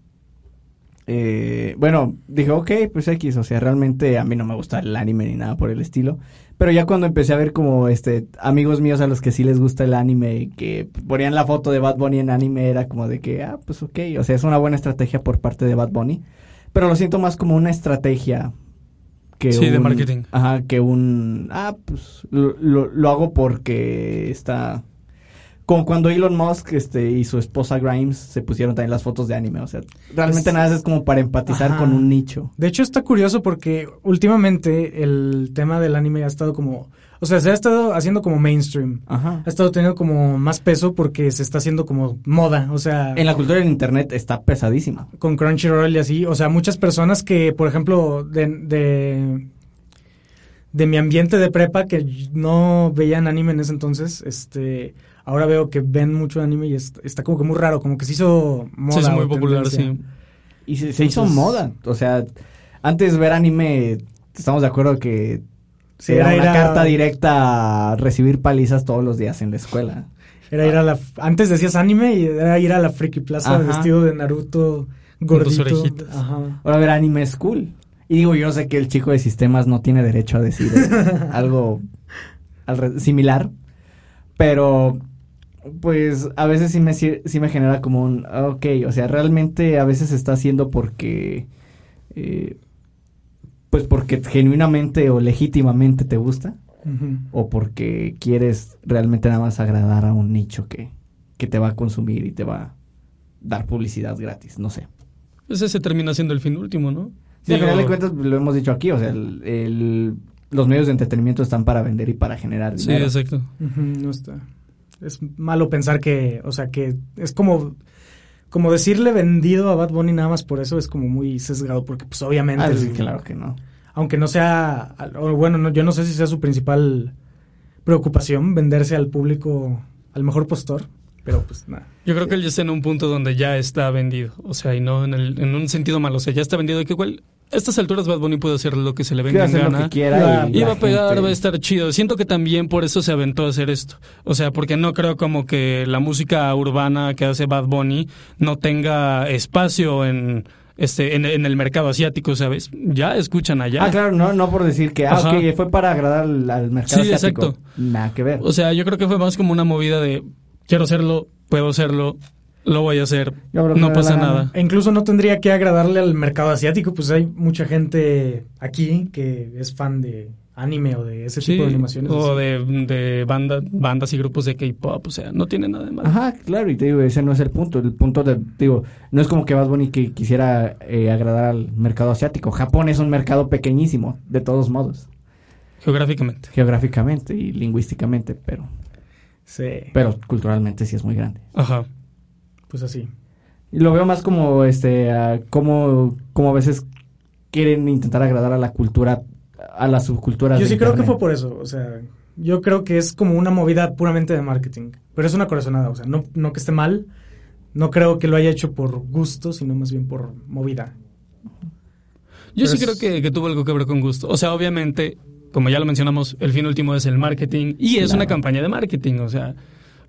eh, bueno, dije, ok, pues X, o sea, realmente a mí no me gusta el anime ni nada por el estilo, pero ya cuando empecé a ver como este amigos míos a los que sí les gusta el anime y que ponían la foto de Bad Bunny en anime era como de que, ah, pues ok, o sea, es una buena estrategia por parte de Bad Bunny, pero lo siento más como una estrategia que Sí, de marketing. Ajá, que un, ah, pues lo, lo, lo hago porque está... Como cuando Elon Musk este, y su esposa Grimes se pusieron también las fotos de anime. O sea, realmente Es- nada más es como para empatizar Ajá. con un nicho. De hecho, está curioso porque últimamente el tema del anime ha estado como. O sea, se ha estado haciendo como mainstream. Ajá. Ha estado teniendo como más peso porque se está haciendo como moda. O sea, En la cultura del internet está pesadísima. con Crunchyroll y así. O sea, muchas personas que, por ejemplo, de, de, de mi ambiente de prepa que no veían anime en ese entonces, este. Ahora veo que ven mucho anime y es- está como que muy raro, como que se hizo moda. Sí, es muy popular, tendencia. sí. Y se, se hizo moda. O sea, antes ver anime, estamos de acuerdo que Sí, era, era una a- carta directa a recibir palizas todos los días en la escuela. Era ir a la. Antes decías anime y era ir a la Friki Plaza Ajá. vestido de Naruto tus gordito. orejitas. Ajá. Ahora ver anime es cool. Y digo, yo sé que el chico de sistemas no tiene derecho a decir eh, algo similar, pero pues a veces sí me, sí me genera como un, ok, o sea, realmente a veces se está haciendo porque, eh, pues porque genuinamente o legítimamente te gusta, o porque quieres realmente nada más agradar a un nicho que, que te va a consumir y te va a dar publicidad gratis, no sé. Ese se termina siendo el fin último, ¿no? Sí, al final de cuentas lo hemos dicho aquí, o sea, el, el- los medios de entretenimiento están para vender y para generar Sí, dinero. exacto. Ujú, No está. Es malo pensar que, o sea, que es como, como decirle vendido a Bad Bunny nada más por eso es como muy sesgado, porque pues obviamente, Ah, sí, el- claro que no. aunque no sea, o bueno, no, yo no sé si sea su principal preocupación venderse al público, al mejor postor, pero pues nada. Yo creo que él ya está en un punto donde ya está vendido. O sea, y no en, el, en un sentido malo. O sea, ya está vendido. Que igual, a estas alturas Bad Bunny puede hacer lo que se le venga en hacer lo gana. que quiera y, Y la va a pegar, gente- va a estar chido. Siento que también por eso se aventó a hacer esto. O sea, porque no creo como que la música urbana que hace Bad Bunny no tenga espacio en este en, en el mercado asiático, ¿sabes? Ya escuchan allá. Ah, claro, no, no por decir que, ah, Ajá. ok, fue para agradar al, al mercado Sí, asiático. exacto. Nada que ver. O sea, yo creo que fue más como una movida de quiero hacerlo, puedo hacerlo, lo voy a hacer, no pasa la nada. E incluso no tendría que agradarle al mercado asiático, pues hay mucha gente aquí que es fan de anime o de ese Sí, tipo de animaciones. o así. de, de banda, bandas y grupos de K-pop, o sea, no tiene nada de malo. Ajá, claro, y te digo, ese no es el punto. El punto de, digo, no es como que Bad Bunny que quisiera eh, agradar al mercado asiático. Japón es un mercado pequeñísimo, de todos modos, Geográficamente. geográficamente y lingüísticamente, pero, Sí, pero culturalmente sí es muy grande. Ajá. Pues así. Y lo veo más como, este, como, como a veces quieren intentar agradar a la cultura, a las subculturas. Yo sí creo que fue por eso, o sea, yo creo que es como una movida puramente de marketing, pero es una corazonada, o sea, no, no que esté mal, no creo que lo haya hecho por gusto, sino más bien por movida. Yo Pero sí es- creo que, que tuvo algo que ver con gusto. O sea, obviamente, como ya lo mencionamos, el fin último es el marketing y es Claro. una campaña de marketing, o sea,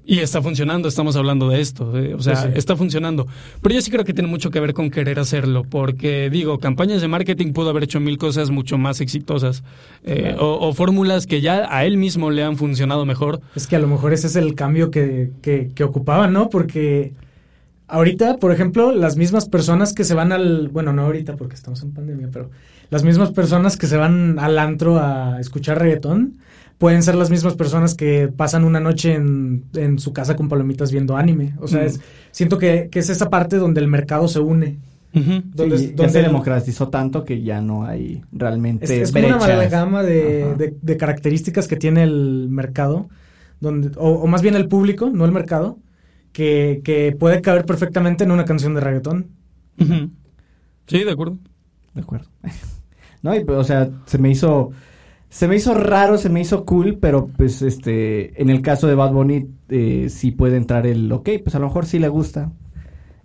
y está funcionando, estamos hablando de esto, eh, o sea, Sí, sí. está funcionando. Pero yo sí creo que tiene mucho que ver con querer hacerlo, porque digo, campañas de marketing pudo haber hecho mil cosas mucho más exitosas eh, Claro. o, o fórmulas que ya a él mismo le han funcionado mejor. Es que a lo mejor ese es el cambio que, que, que ocupaban, ¿no? Porque ahorita, por ejemplo, las mismas personas que se van al, bueno, no ahorita porque estamos en pandemia, pero las mismas personas que se van al antro a escuchar reggaetón pueden ser las mismas personas que pasan una noche en, en su casa con palomitas viendo anime. O sea, Mm. es, siento que, que es esa parte donde el mercado se une. Ujú. donde- Sí, ya donde se el- democratizó tanto que ya no hay realmente Es, es como una amalgama de, de- de características que tiene el mercado, donde, o, o más bien el público, no el mercado, que, que puede caber perfectamente en una canción de reggaetón. Sí, de acuerdo. De acuerdo. No, y, pues, o sea, se me hizo se me hizo raro, se me hizo cool, pero pues este en el caso de Bad Bunny eh, sí puede entrar el ok, pues a lo mejor sí le gusta.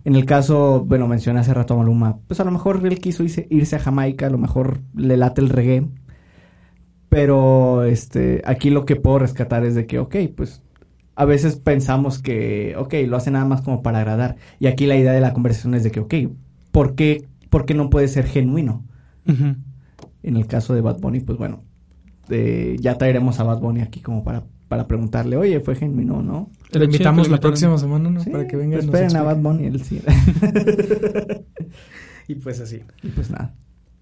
En el caso, bueno, mencioné hace rato a Maluma, pues a lo mejor él quiso irse, irse a Jamaica, a lo mejor le late el reggae. Pero este aquí lo que puedo rescatar es de que ok, pues a veces pensamos que, ok, lo hace nada más como para agradar. Y aquí la idea de la conversación es de que, ok, ¿por qué, por qué no puede ser genuino? En el caso de Bad Bunny, pues bueno, eh, ya traeremos a Bad Bunny aquí como para, para preguntarle, oye, ¿fue genuino no? Te lo invitamos la próxima semana, ¿no? Sí, Para que venga pues esperen a Bad. Bunny, él sí. Y pues así. y pues nada.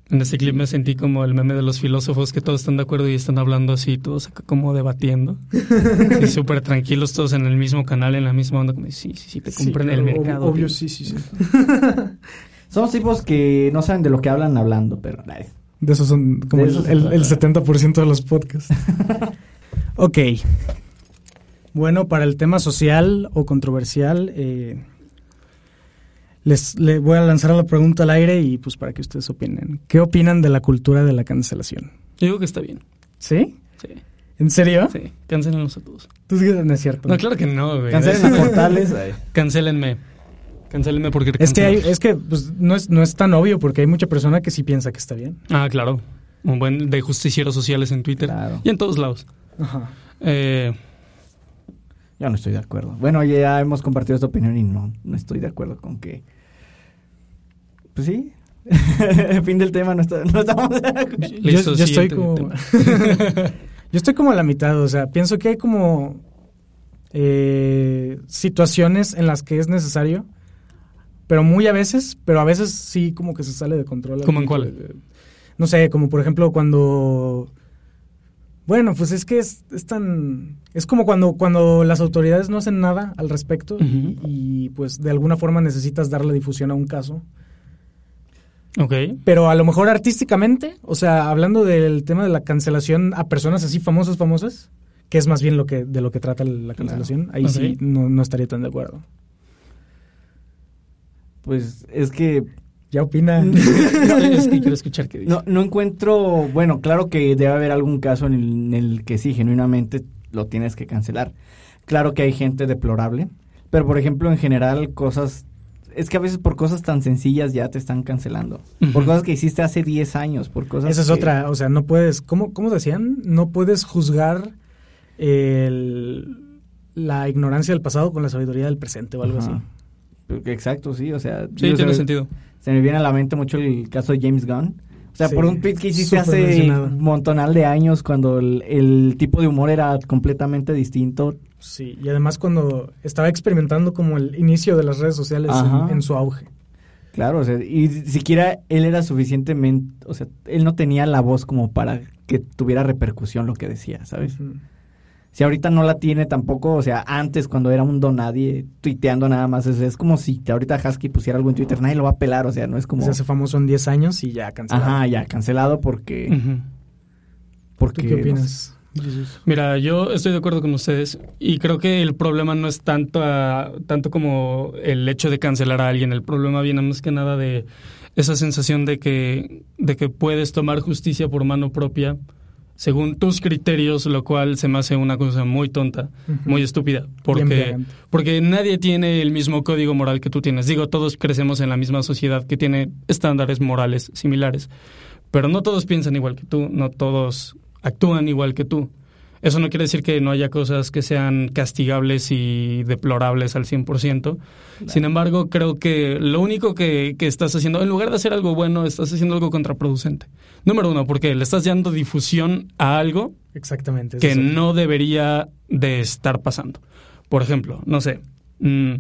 En este clip me sentí como el meme de los filósofos que todos están de acuerdo y están hablando así, todos acá como debatiendo. Sí, súper tranquilos, todos en el mismo canal, en la misma onda. Como, sí, sí, sí, te Sí, compran el ob- mercado. Obvio, tío. sí, sí, sí. Somos tipos que no saben de lo que hablan hablando, pero... ay, De esos son como De el, el- el trata. 70% de los podcasts. ok. Bueno, para el tema social o controversial, eh, les le voy a lanzar la pregunta al aire y pues para que ustedes opinen. ¿Qué opinan de la cultura de la cancelación? Yo digo que está bien. ¿Sí? Sí, ¿En serio? sí. Cancélenlos a todos. Tú sí que no es cierto. No, claro que no, güey. Cancelen a portales. ay. Cancélenme. Porque Es que, hay- es que pues, no, es, no es tan obvio porque hay mucha persona que sí piensa que está bien. Ah, claro. Un buen de justicieros sociales en Twitter. Claro. Y en todos lados. Ajá. Eh, Yo no estoy de acuerdo. Bueno, ya hemos compartido esta opinión y no, no estoy de acuerdo con que... Pues sí. fin del tema, no, está- no estamos de acuerdo. Listo, yo, yo estoy como yo estoy como a la mitad o sea pienso que hay como eh, situaciones en las que es necesario pero muy a veces pero a veces sí como que se sale de control ¿Cómo en cuál? no sé como por ejemplo cuando bueno pues es que es, es tan es como cuando cuando las autoridades no hacen nada al respecto y, pues de alguna forma necesitas darle difusión a un caso ok. pero a lo mejor artísticamente, o sea, hablando del tema de la cancelación a personas así famosas, famosas, que es más bien lo que de lo que trata la cancelación, ahí sí no, no estaría tan de acuerdo. Pues es que ¿Ya opinan? es que quiero escuchar qué dice. No, no encuentro, bueno, claro que debe haber algún caso en el, en el que sí, genuinamente lo tienes que cancelar. Claro que hay gente deplorable, pero por ejemplo, en general, cosas, es que a veces por cosas tan sencillas ya te están cancelando. Por cosas que hiciste hace 10 años, por cosas Esa es que- otra, o sea, no puedes, ¿cómo, cómo decían? No puedes juzgar el- la ignorancia del pasado con la sabiduría del presente o algo así. Exacto, sí, o sea, Sí, tiene se, sentido. se me viene a la mente mucho el caso de James Gunn. O sea, Sí, por un tweet que hiciste hace un montonal de años cuando el, el tipo de humor era completamente distinto. Sí, y además cuando estaba experimentando como el inicio de las redes sociales en, en su auge. Claro, o sea, y siquiera él era suficientemente, o sea, él no tenía la voz como para que tuviera repercusión lo que decía, ¿sabes? Ujú. Si ahorita no la tiene tampoco, o sea, antes cuando era un don nadie tuiteando nada más, es, es como si ahorita Husky pusiera algo en Twitter, nadie lo va a pelar, o sea, no es como... Se hace famoso en 10 años y ya cancelado. Ajá, ya, cancelado porque... ¿Tú qué no sé. opinas? Jesús? Mira, yo estoy de acuerdo con ustedes y creo que el problema no es tanto, a- tanto como el hecho de cancelar a alguien. El problema viene más que nada de esa sensación de que, de que puedes tomar justicia por mano propia según tus criterios, lo cual se me hace una cosa muy tonta, muy estúpida, porque, porque nadie tiene el mismo código moral que tú tienes. Digo, todos crecemos en la misma sociedad que tiene estándares morales similares, pero no todos piensan igual que tú, no todos actúan igual que tú. Eso no quiere decir que no haya cosas que sean castigables y deplorables al 100%. Sin embargo, creo que lo único que, que estás haciendo, en lugar de hacer algo bueno, estás haciendo algo contraproducente. Número uno, porque le estás dando difusión a algo Exactamente. que no debería de estar pasando. Por ejemplo, no sé. mm,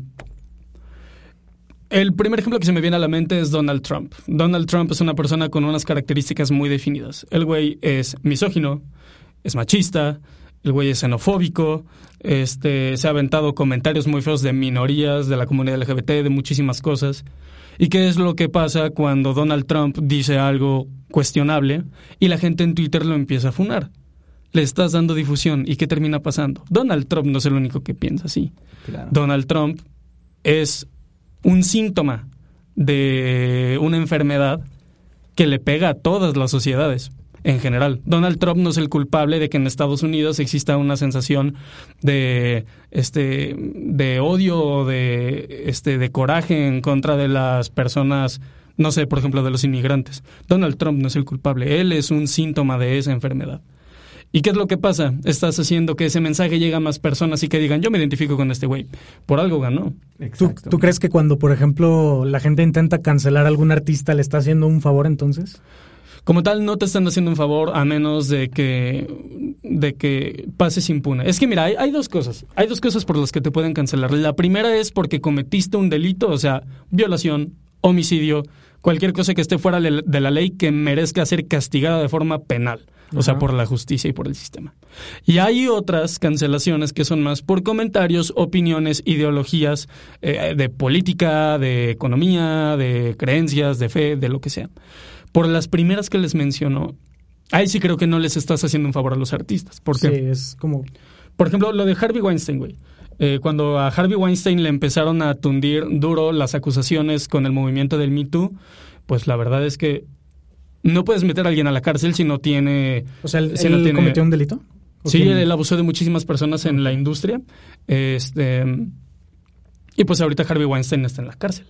el primer ejemplo que se me viene a la mente es Donald Trump. Donald Trump es una persona con unas características muy definidas. El güey es misógino, es machista, el güey es xenofóbico, este, se ha aventado comentarios muy feos de minorías, de la comunidad LGBT, de muchísimas cosas. ¿Y qué es lo que pasa cuando Donald Trump dice algo cuestionable y la gente en Twitter lo empieza a funar? Le estás dando difusión y ¿qué termina pasando? Donald Trump no es el único que piensa así. Claro. Donald Trump es un síntoma de una enfermedad que le pega a todas las sociedades en general. Donald Trump no es el culpable de que en Estados Unidos exista una sensación de este de odio o de este de coraje en contra de las personas, no sé, por ejemplo, de los inmigrantes. Donald Trump no es el culpable, él es un síntoma de esa enfermedad. ¿Y qué es lo que pasa? Estás haciendo que ese mensaje llegue a más personas y que digan, yo me identifico con este güey. Por algo ganó. ¿Tú, Exacto. tú crees que cuando, por ejemplo, la gente intenta cancelar a algún artista, le está haciendo un favor entonces? Como tal, no te están haciendo un favor a menos de que, de que pases impune. Es que mira, hay, hay dos cosas. Hay dos cosas por las que te pueden cancelar. La primera es porque cometiste un delito, o sea, violación, homicidio, cualquier cosa que esté fuera de la ley que merezca ser castigada de forma penal. O sea, por la justicia y por el sistema. Y hay otras cancelaciones que son más por comentarios, opiniones, ideologías eh, de política, de economía, de creencias, de fe, de lo que sea. Por las primeras que les menciono, ahí sí creo que no les estás haciendo un favor a los artistas. Porque, Sí, es como... por ejemplo, lo de Harvey Weinstein, güey. Eh, cuando a Harvey Weinstein le empezaron a tundir duro las acusaciones con el movimiento del Me Too, pues la verdad es que no puedes meter a alguien a la cárcel si no tiene... O sea, ¿él, si no él tiene- cometió un delito? ¿O Sí, quién? él abusó de muchísimas personas en la industria. Este, y pues ahorita Harvey Weinstein está en la cárcel.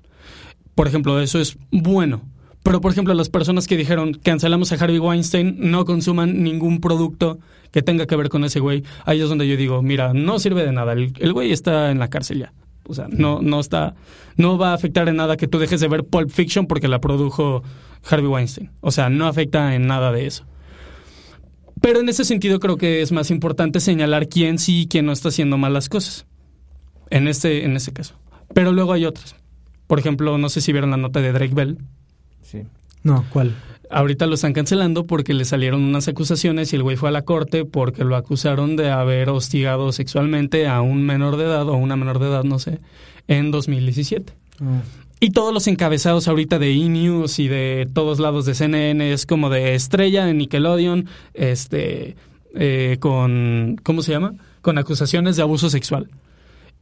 Por ejemplo, eso es bueno. Pero, por ejemplo, las personas que dijeron cancelamos a Harvey Weinstein no consuman ningún producto que tenga que ver con ese güey. Ahí es donde yo digo, mira, no sirve de nada. El, el güey está en la cárcel ya. O sea, no, no está, no va a afectar en nada que tú dejes de ver Pulp Fiction porque la produjo Harvey Weinstein. O sea, no afecta en nada de eso. Pero en ese sentido creo que es más importante señalar quién sí y quién no está haciendo mal las cosas. En este, en ese caso. Pero luego hay otras. Por ejemplo, no sé si vieron la nota de Drake Bell. Sí. No, ¿cuál? Ahorita lo están cancelando porque le salieron unas acusaciones y el güey fue a la corte porque lo acusaron de haber hostigado sexualmente a un menor de edad o una menor de edad, no sé, en 2017. Ah. Y todos los encabezados ahorita de E-News y de todos lados de CNN es como de estrella de Nickelodeon, este, eh, con, ¿cómo se llama? Con acusaciones de abuso sexual.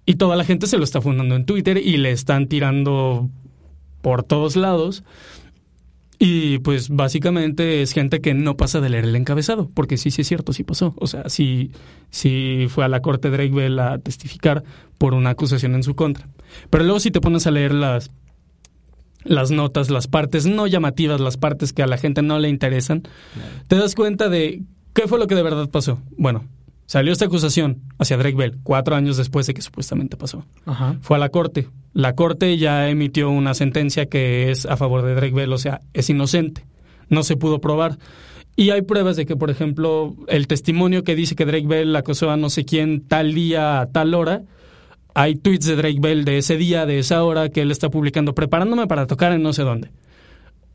Y toda la gente se lo está fundando en Twitter y le están tirando por todos lados. Y pues básicamente es gente que no pasa de leer el encabezado, porque sí, sí es cierto, sí pasó. O sea, sí, sí fue a la corte Drake Bell a testificar por una acusación en su contra. Pero luego si te pones a leer las, las notas, las partes no llamativas, las partes que a la gente no le interesan, te das cuenta de qué fue lo que de verdad pasó. Bueno, salió esta acusación hacia Drake Bell cuatro años después de que supuestamente pasó Ajá. fue a la corte. La corte ya emitió una sentencia que es a favor de Drake Bell, o sea, es inocente. No se pudo probar. Y hay pruebas de que, por ejemplo, el testimonio que dice que Drake Bell acosó a no sé quién tal día a tal hora, hay tweets de Drake Bell de ese día, de esa hora, que él está publicando, preparándome para tocar en no sé dónde.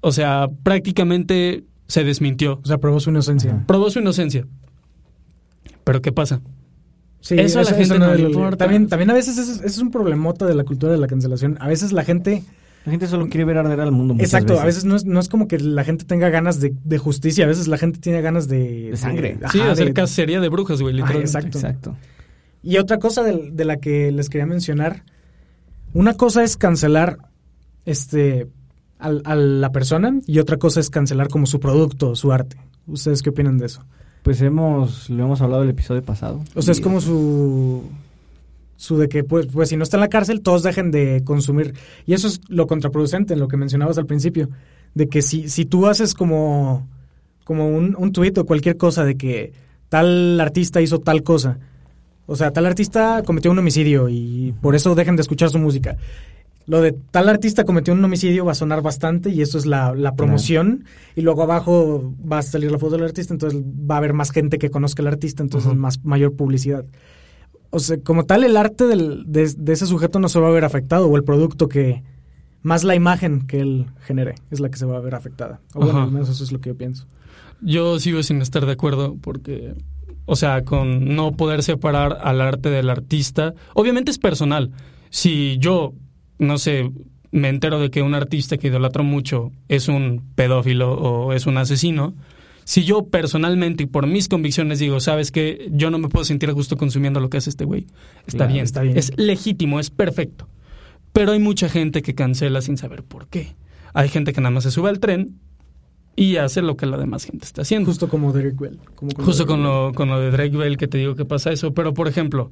O sea, prácticamente se desmintió. O sea, probó su inocencia. Probó su inocencia. Pero ¿qué pasa? Sí, Eso a la gente no le importa. También, también a veces ese es, un problemota de la cultura de la cancelación. A veces la gente... La gente solo quiere ver arder al mundo. Exacto, a veces. no es, no es como que la gente tenga ganas de, de justicia, a veces la gente tiene ganas de... De sangre. sí, ajá, hacer de- cacería de brujas, güey, literalmente. exacto. Exacto. Y otra cosa de, de la que les quería mencionar, una cosa es cancelar este al- a la persona y otra cosa es cancelar como su producto, su arte. ¿Ustedes qué opinan de eso? Pues hemos, lo hemos hablado el episodio pasado. O sea, es como su su de que pues, pues si no está en la cárcel todos dejen de consumir y eso es lo contraproducente en lo que mencionabas al principio de que si si tú haces como como un, un tuit o cualquier cosa de que tal artista hizo tal cosa o sea tal artista cometió un homicidio y por eso dejen de escuchar su música lo de tal artista cometió un homicidio va a sonar bastante y eso es la, la promoción y luego abajo va a salir la foto del artista entonces va a haber más gente que conozca al artista entonces más mayor publicidad o sea, como tal, el arte del- de, de ese sujeto no se va a ver afectado, o el producto que. Más la imagen que él genere es la que se va a ver afectada. O bueno, al menos eso es lo que yo pienso. Yo sigo sin estar de acuerdo porque, O sea, con no poder separar al arte del artista. Obviamente es personal. Si yo, no sé, me entero de que un artista que idolatro mucho es un pedófilo o es un asesino, si yo personalmente y por mis convicciones digo, sabes que yo no me puedo sentir a gusto consumiendo lo que hace este güey, está, Claro, bien, está bien. es legítimo, es perfecto. Pero hay mucha gente que cancela sin saber por qué. Hay gente que nada más se sube al tren y hace lo que la demás gente está haciendo. Justo como Derek Bell. como con Justo con lo, con lo de Drake Bell que te digo que pasa eso. Pero, por ejemplo,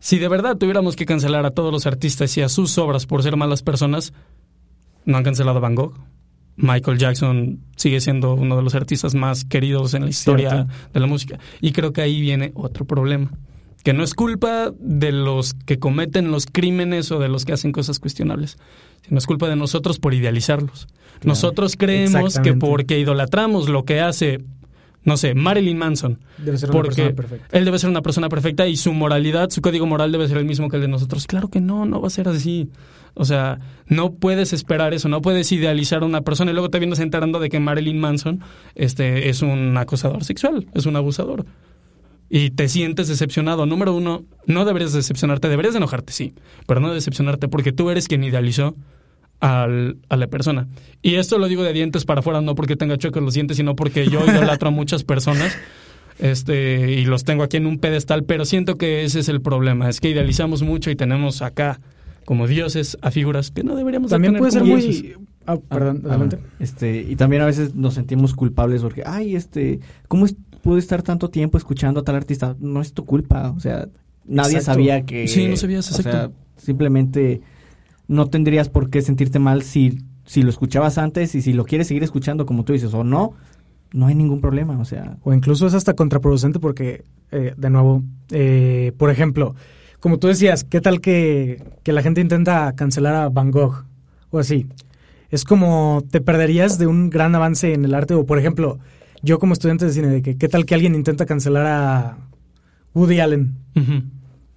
si de verdad tuviéramos que cancelar a todos los artistas y a sus obras por ser malas personas, no han cancelado a Van Gogh. Michael Jackson sigue siendo uno de los artistas más queridos en la historia Cierto. de la música. Y creo que ahí viene otro problema. Que no es culpa de los que cometen los crímenes o de los que hacen cosas cuestionables, sino es culpa de nosotros por idealizarlos. Nosotros creemos que porque idolatramos lo que hace, no sé, Marilyn Manson, Debe ser una porque persona perfecta. él debe ser una persona perfecta y su moralidad, su código moral debe ser el mismo que el de nosotros. Claro que no, no va a ser así. O sea, no puedes esperar eso, no puedes idealizar a una persona y luego te vienes enterando de que Marilyn Manson este, es un acosador sexual, es un abusador. Y te sientes decepcionado. Número uno, no deberías decepcionarte, deberías de enojarte, sí, pero no decepcionarte porque tú eres quien idealizó al- a la persona. Y esto lo digo de dientes para afuera, no porque tenga chuecos los dientes, sino porque yo idolatro a muchas personas este, y los tengo aquí en un pedestal, pero siento que ese es el problema, es que idealizamos mucho y tenemos acá como dioses a figuras que no deberíamos de También tener puede ser muy... dioses. Ah, perdón, Ah, adelante. Este, y también a veces nos sentimos culpables porque, ay, este, ¿cómo es- pude estar tanto tiempo escuchando a tal artista? No es tu culpa, o sea, nadie Exacto. sabía que... Sí, no sabías, o sea, exacto. simplemente no tendrías por qué sentirte mal si, si lo escuchabas antes y si lo quieres seguir escuchando como tú dices o no, no hay ningún problema, o sea... O incluso es hasta contraproducente porque, eh, de nuevo, eh, por ejemplo, como tú decías, ¿qué tal que, que la gente intenta cancelar a Van Gogh o así? Es como te perderías de un gran avance en el arte o, por ejemplo, yo como estudiante de cine, de que qué tal que alguien intenta cancelar a Woody Allen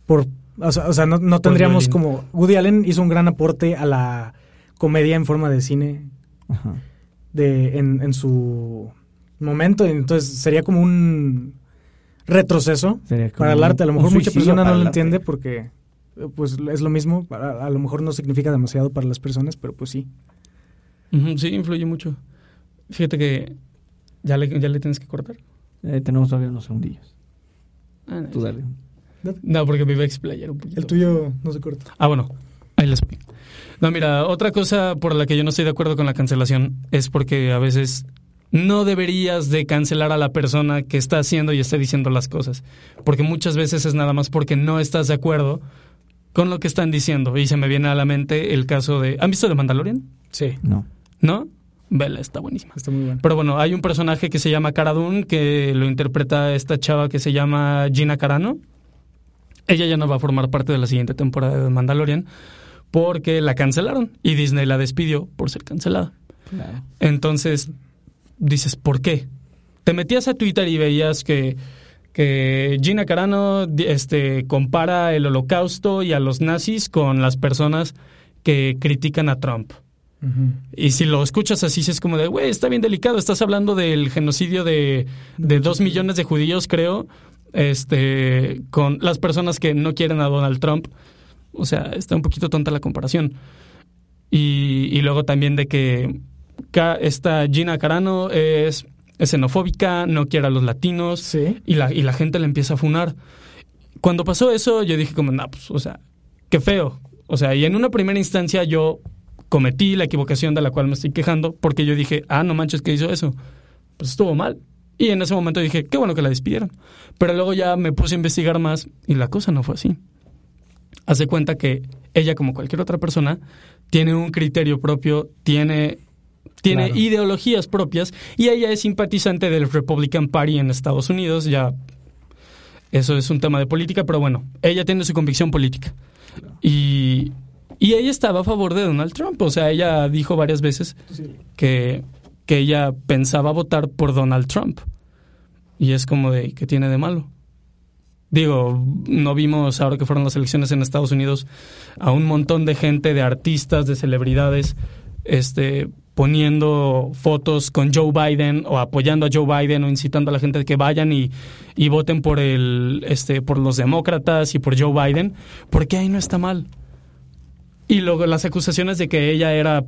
por o sea, o sea, no, no tendríamos como Woody Allen hizo un gran aporte a la comedia en forma de cine Ajá. de en, en su momento y entonces sería como un retroceso Sería como para el arte a lo mejor mucha persona no lo entiende porque pues es lo mismo a, a lo mejor no significa demasiado para las personas pero pues sí Sí, influye mucho. Fíjate que ya le, ya le tienes que cortar. Eh, tenemos todavía unos segundillos. Ah, no, Tú dale. No, porque me iba a explayar un poquito. el tuyo no se corta Ah, bueno, ahí les voy. No, mira, otra cosa por la que yo no estoy de acuerdo con la cancelación es porque a veces no deberías de cancelar a la persona que está haciendo y está diciendo las cosas. Porque muchas veces es nada más porque no estás de acuerdo con lo que están diciendo. Y se me viene a la mente el caso de... ¿Han visto de Mandalorian? sí No. ¿No? Vela, está buenísima. está muy bueno Pero bueno, hay un personaje que se llama Cara Dune, que lo interpreta esta chava que se llama Gina Carano. Ella ya no va a formar parte de la siguiente temporada de Mandalorian porque la cancelaron y Disney la despidió por ser cancelada. Claro. Entonces, dices, ¿por qué? Te metías a Twitter y veías que, que Gina Carano este, compara el holocausto y a los nazis con las personas que critican a Trump. Y si lo escuchas así, sí es como de, güey, está bien delicado. Estás hablando del genocidio de, de dos millones de judíos, creo, este, con las personas que no quieren a Donald Trump. O sea, está un poquito tonta la comparación. Y, y luego también de que esta Gina Carano es, es xenofóbica, no quiere a los latinos sí y la, y la gente le empieza a funar. Cuando pasó eso, yo dije como, no, pues, o sea, qué feo. O sea, y en una primera instancia yo cometí la equivocación de la cual me estoy quejando, porque yo dije, ah, no manches, que hizo eso? Pues estuvo mal. Y en ese momento dije, qué bueno que la despidieron. Pero luego ya me puse a investigar más y la cosa no fue así. Hace cuenta que ella, como cualquier otra persona, tiene un criterio propio, tiene, tiene Claro. ideologías propias y ella es simpatizante del Republican Party en Estados Unidos. Ya, eso es un tema de política, pero bueno, ella tiene su convicción política. Y, y ella estaba a favor de Donald Trump. O sea, ella dijo varias veces que, que ella pensaba votar por Donald Trump. Y es como de, ¿qué tiene de malo? Digo, no vimos ahora que fueron las elecciones en Estados Unidos a un montón de gente, de artistas, de celebridades, este, poniendo fotos con Joe Biden o apoyando a Joe Biden o incitando a la gente de que vayan y, y voten por el este por los demócratas y por Joe Biden, porque ahí no está mal. Y luego las acusaciones de que ella era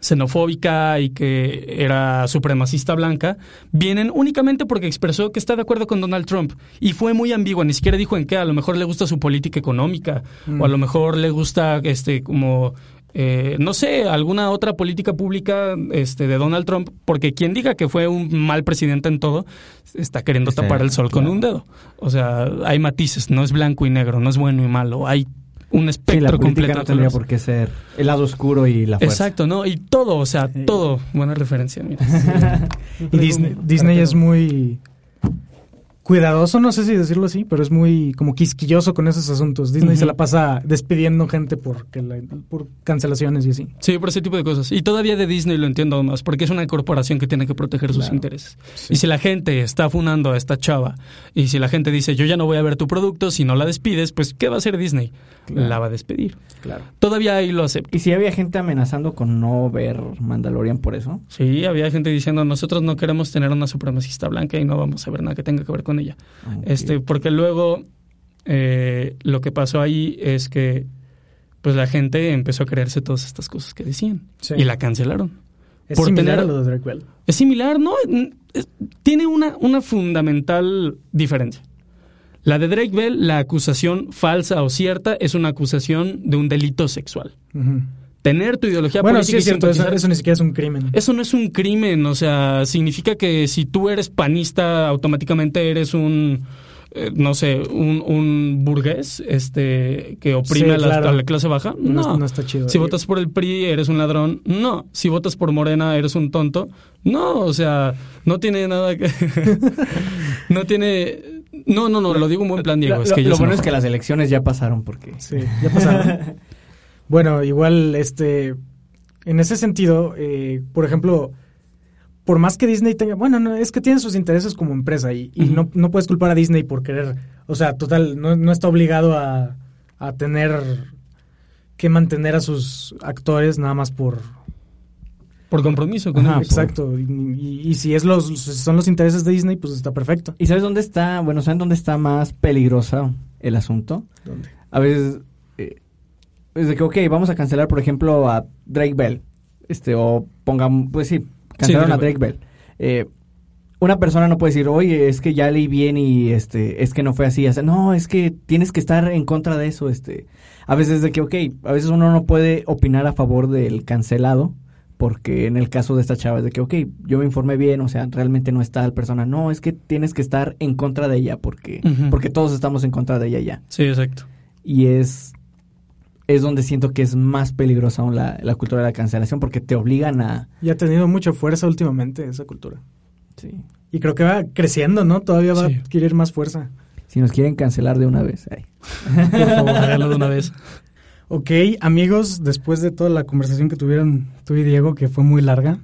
xenofóbica y que era supremacista blanca, vienen únicamente porque expresó que está de acuerdo con Donald Trump. Y fue muy ambigua, ni siquiera dijo en qué, a lo mejor le gusta su política económica, o a lo mejor le gusta este como eh, no sé, alguna otra política pública este, de Donald Trump, porque quien diga que fue un mal presidente en todo, está queriendo tapar el sol con un dedo. O sea, hay matices, no es blanco y negro, no es bueno y malo, hay un Sí, espectro la política completo. no tendría por qué ser el lado oscuro y la fuerza. Exacto, ¿no? Y todo, o sea, todo. Buena referencia, mira. Y Disney, Disney es muy cuidadoso, no sé si decirlo así, pero es muy como quisquilloso con esos asuntos. Disney se la pasa despidiendo gente por, que la- por cancelaciones y así. Sí, por ese tipo de cosas. Y todavía de Disney lo entiendo más, porque es una corporación que tiene que proteger sus intereses. Y si la gente está funando a esta chava, y si la gente dice, yo ya no voy a ver tu producto, si no la despides, pues ¿qué va a hacer Disney? Claro. La va a despedir. Claro. Todavía ahí lo acepto. Y si había gente amenazando con no ver Mandalorian por eso. Sí, había gente diciendo, nosotros no queremos tener una supremacista blanca y no vamos a ver nada que tenga que ver con ella. Este, porque luego eh, lo que pasó ahí es que pues la gente empezó a creerse todas estas cosas que decían Sí. y la cancelaron. Es Por similar tener- a lo de Drake Bell. Es similar, ¿no? Es- tiene una, una fundamental diferencia. La de Drake Bell, la acusación falsa o cierta, es una acusación de un delito sexual. Ujú. Tener tu ideología Bueno, política sí es cierto, eso, ni siquiera es un crimen. eso no es un crimen, o sea, significa que si tú eres panista, automáticamente eres un, eh, no sé, un, un burgués este, que oprime Sí, a, la, claro. a la clase baja. No, No, no está chido. Si votas por el PRI, eres un ladrón. No. Si votas por Morena, eres un tonto. No, o sea, no tiene nada que... no tiene... No, no, no, lo digo en buen plan, Diego. Lo, es que lo- lo bueno es que las elecciones ya pasaron porque... Sí, ya pasaron. bueno, igual, este, en ese sentido, eh, por ejemplo, por más que Disney tenga, bueno, no, es que tiene sus intereses como empresa y, y no, no puedes culpar a Disney por querer, o sea, total, no, no está obligado a, a tener que mantener a sus actores nada más por... Por compromiso con Ajá, ellos. exacto. Y, y- y si es los, son los intereses de Disney, pues está perfecto. ¿Y sabes dónde está? Bueno, ¿saben dónde está más peligrosa el asunto? ¿Dónde? A veces... es de que, ok, vamos a cancelar, por ejemplo, a Drake Bell. Este, o pongamos... Pues sí, cancelaron a Drake Bell. Eh, una persona no puede decir, oye, es que ya leí bien y este, es que no fue así. O sea, no, es que tienes que estar en contra de eso. Este, a veces es de que, ok, a veces uno no puede opinar a favor del cancelado. Porque en el caso de esta chava es de que, ok, yo me informé bien, o sea, realmente no está tal persona. No, es que tienes que estar en contra de ella porque, porque todos estamos en contra de ella ya. Sí, exacto. Y es, es donde siento que es más peligrosa aún la, la cultura de la cancelación porque te obligan a... Y ha tenido mucha fuerza últimamente esa cultura. Sí. Y creo que va creciendo, ¿no? Todavía va Sí. a adquirir más fuerza. Si nos quieren cancelar de una vez. ay. Por favor, háganlo de una vez. Ok, amigos, después de toda la conversación que tuvieron tú y Diego, que fue muy larga,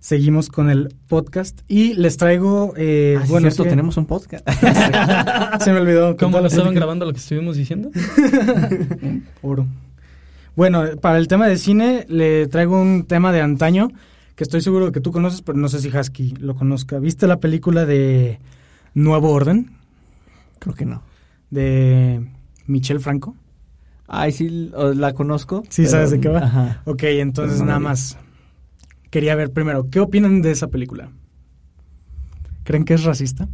seguimos con el podcast y les traigo... Eh, Ah, bueno, cierto, es que- tenemos un podcast. Se me olvidó. ¿Cómo lo estaban grabando lo que estuvimos diciendo? Oro. Bueno, para el tema de cine le traigo un tema de antaño que estoy seguro que tú conoces, pero no sé si Husky lo conozca. ¿Viste la película de Nuevo Orden Creo que no. de Michel Franco? Ay, sí, la conozco. Sí, pero- ¿sabes de qué va? Ajá. Ok, entonces no nada vi. más. Quería ver primero, ¿qué opinan de esa película? ¿Creen que es racista?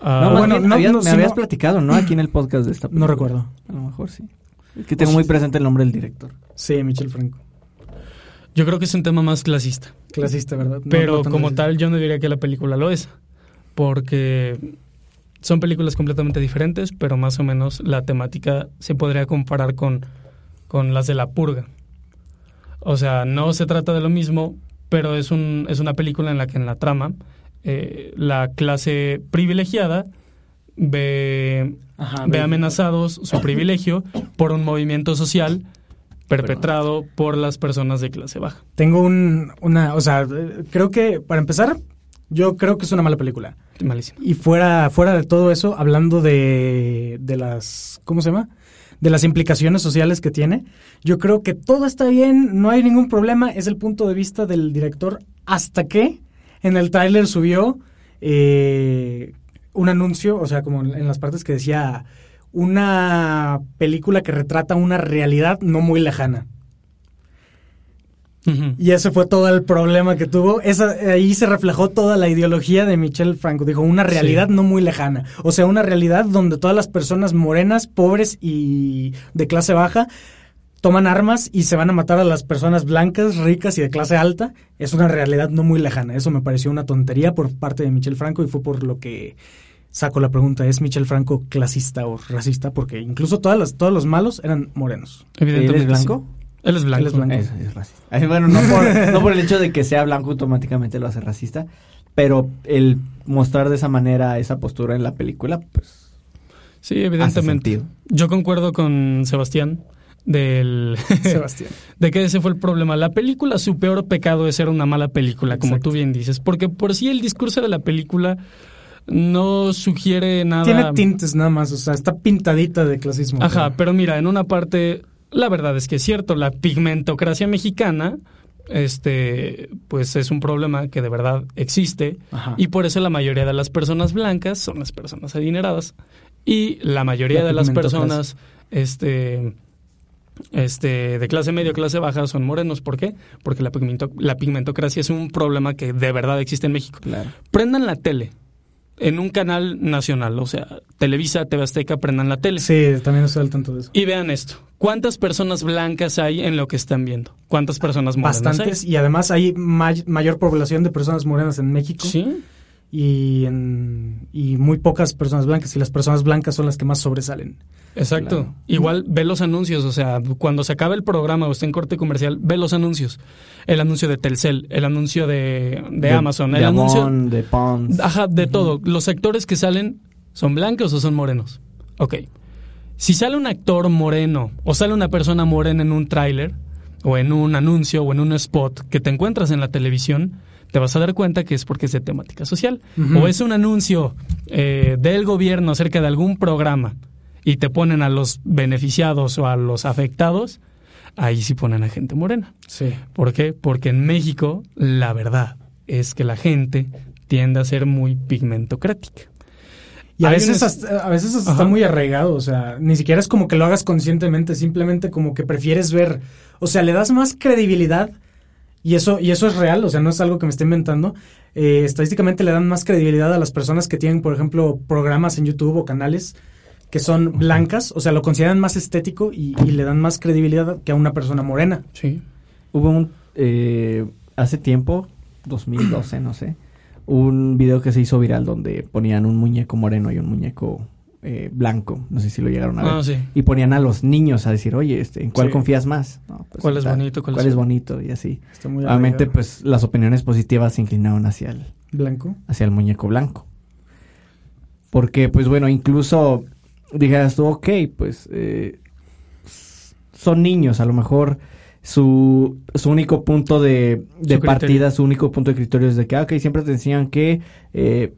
Ah, No, bueno, bien, no, habías- no, me habías no- platicado, ¿no? Aquí en el podcast de esta No película. recuerdo. A lo mejor sí. Es que tengo muy presente el nombre del director. Sí, Michel Franco. Yo creo que es un tema más clasista. Clasista, ¿verdad? No- Pero no como tal, yo no diría que la película lo es. Porque son películas completamente diferentes, pero más o menos la temática se podría comparar con, con las de La Purga. O sea, no se trata de lo mismo, pero es, un, es una película en la que en la trama eh, la clase privilegiada ve, Ajá, ve amenazados su privilegio por un movimiento social perpetrado por las personas de clase baja. Tengo un, una, o sea, eh, creo que, para empezar, yo creo que es una mala película. Malísimo. Y fuera, fuera de todo eso, hablando de, de las, ¿cómo se llama? De las implicaciones sociales que tiene, yo creo que todo está bien, no hay ningún problema, es el punto de vista del director hasta que en el tráiler subió eh, un anuncio, o sea, como en las partes que decía una película que retrata una realidad no muy lejana. Y ese fue todo el problema que tuvo. Esa, ahí se reflejó toda la ideología de Michel Franco. Dijo, una realidad no muy lejana. O sea, una realidad donde todas las personas morenas, pobres y de clase baja toman armas y se van a matar a las personas blancas, ricas y de clase alta. Es una realidad no muy lejana. Eso me pareció una tontería por parte de Michel Franco y fue por lo que saco la pregunta. ¿Es Michel Franco clasista o racista? Porque incluso todas las, todos los malos eran morenos. Evidentemente. ¿Él es blanco? sí. Él es blanco. Él es blanco. Es, es racista. Bueno, no por, no por el hecho de que sea blanco automáticamente lo hace racista, pero el mostrar de esa manera esa postura en la película, pues Sí, evidentemente. sentido. Yo concuerdo con Sebastián del Sebastián. de que ese fue el problema. La película, su peor pecado es ser una mala película, como Exacto. tú bien dices, porque por sí el discurso de la película no sugiere nada. Tiene tintes nada más, o sea, está pintadita de clasismo. Ajá, pero- pero mira, en una parte, la verdad es que es cierto, la pigmentocracia mexicana, este, pues es un problema que de verdad existe Ajá. y por eso la mayoría de las personas blancas son las personas adineradas y la mayoría La de las personas, este, este, de clase media o clase baja son morenos. ¿Por qué? Porque la, pigmento- la pigmentocracia es un problema que de verdad existe en México. Claro. Prendan la tele en un canal nacional, o sea, Televisa, TV Azteca, prendan la tele. Sí, también estoy al tanto de eso. Y vean esto. ¿Cuántas personas blancas hay en lo que están viendo? ¿Cuántas personas morenas Bastantes, hay? y además hay may- mayor población de personas morenas en México Sí. Y, en, y muy pocas personas blancas, y las personas blancas son las que más sobresalen. Exacto. Claro. Igual ve los anuncios, o sea, cuando se acabe el programa o esté en corte comercial, ve los anuncios. El anuncio de Telcel, el anuncio de, de Amazon, de el anuncio... De Pons. Ajá, de todo. Los actores que salen, ¿son blancos o son morenos? Ok. Si sale un actor moreno o sale una persona morena en un tráiler o en un anuncio o en un spot que te encuentras en la televisión, te vas a dar cuenta que es porque es de temática social. O es un anuncio eh, del gobierno acerca de algún programa y te ponen a los beneficiados o a los afectados, ahí sí ponen a gente morena. Sí. ¿Por qué? Porque en México la verdad es que la gente tiende a ser muy pigmentocrática. Y a veces, hasta, a veces hasta está muy arraigado, o sea, ni siquiera es como que lo hagas conscientemente, simplemente como que prefieres ver, o sea, le das más credibilidad y eso y eso es real, o sea, no es algo que me esté inventando. Eh, estadísticamente le dan más credibilidad a las personas que tienen, por ejemplo, programas en YouTube o canales que son blancas, o sea, lo consideran más estético y, y le dan más credibilidad que a una persona morena. Sí. Hubo un, eh, hace tiempo, 2012, no sé, un video que se hizo viral donde ponían un muñeco moreno y un muñeco eh, blanco, no sé si lo llegaron a ver. Ah, sí. Y ponían a los niños a decir, oye, este, ¿en cuál Sí. confías más? No, pues, ¿Cuál es bonito, cuál ¿Cuál, es- es bonito? Y así. Está muy Obviamente, pues las opiniones positivas se inclinaron hacia el, blanco. hacia el muñeco blanco. Porque, pues bueno, incluso dijeras tú, ok, pues eh, son niños, a lo mejor su, su único punto de, de Su partida, su único punto de criterio es de que, ah, ok, siempre te enseñan que, eh,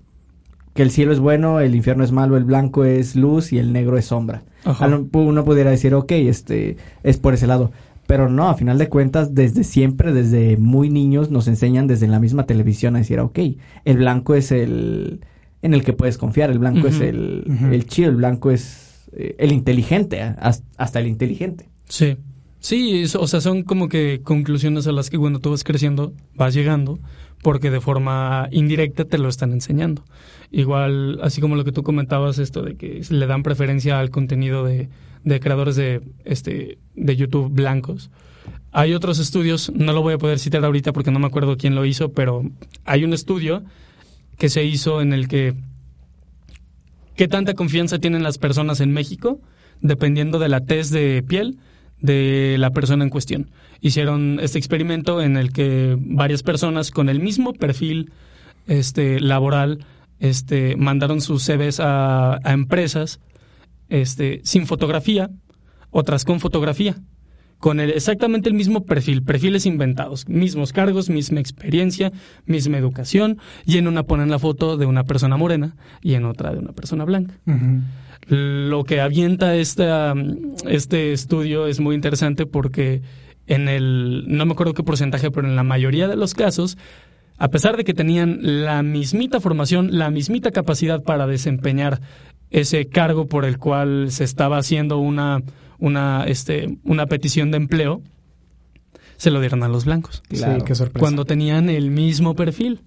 que el cielo es bueno, el infierno es malo, el blanco es luz y el negro es sombra. Ajá. Uno pudiera decir, ok, este, es por ese lado. Pero no, a final de cuentas, desde siempre, desde muy niños, nos enseñan desde la misma televisión a decir, ok, el blanco es el en el que puedes confiar, el blanco es el, el chido, el blanco es eh, el inteligente, a- has- hasta el inteligente. Sí. Sí, o sea, son como que conclusiones a las que cuando tú vas creciendo vas llegando, porque de forma indirecta te lo están enseñando. Igual, así como lo que tú comentabas, esto de que le dan preferencia al contenido de, de creadores de, este, de YouTube blancos. Hay otros estudios, no lo voy a poder citar ahorita porque no me acuerdo quién lo hizo, pero hay un estudio que se hizo en el que qué tanta confianza tienen las personas en México dependiendo de la tez de piel de la persona en cuestión. Hicieron este experimento en el que varias personas con el mismo perfil este, laboral este, mandaron sus CVs a, a empresas este, sin fotografía, otras con fotografía. con el, exactamente el mismo perfil, perfiles inventados, mismos cargos, misma experiencia, misma educación, y en una ponen la foto de una persona morena y en otra de una persona blanca. Ujú. Lo que avienta esta, este estudio es muy interesante porque en el, no me acuerdo qué porcentaje, pero en la mayoría de los casos, a pesar de que tenían la mismita formación, la mismita capacidad para desempeñar ese cargo por el cual se estaba haciendo una, una, este, una petición de empleo, se lo dieron a los blancos. Claro. Sí, qué sorpresa. Cuando tenían el mismo perfil.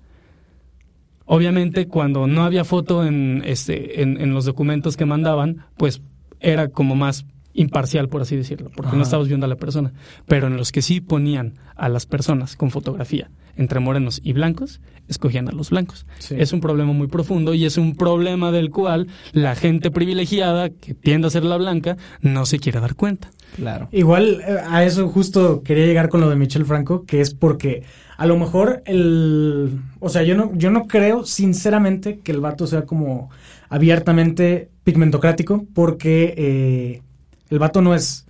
Obviamente, cuando no había foto en, este, en, en los documentos que mandaban, pues era como más imparcial, por así decirlo, porque no estabas viendo a la persona. Pero en los que sí ponían a las personas con fotografía entre morenos y blancos, escogían a los blancos. Sí. Es un problema muy profundo y es un problema del cual la gente privilegiada, que tiende a ser la blanca, no se quiere dar cuenta. Claro. Igual eh, a eso justo quería llegar con lo de Michel Franco, que es porque a lo mejor el... O sea, yo no, yo no creo sinceramente que el vato sea como abiertamente pigmentocrático, porque eh, el vato no es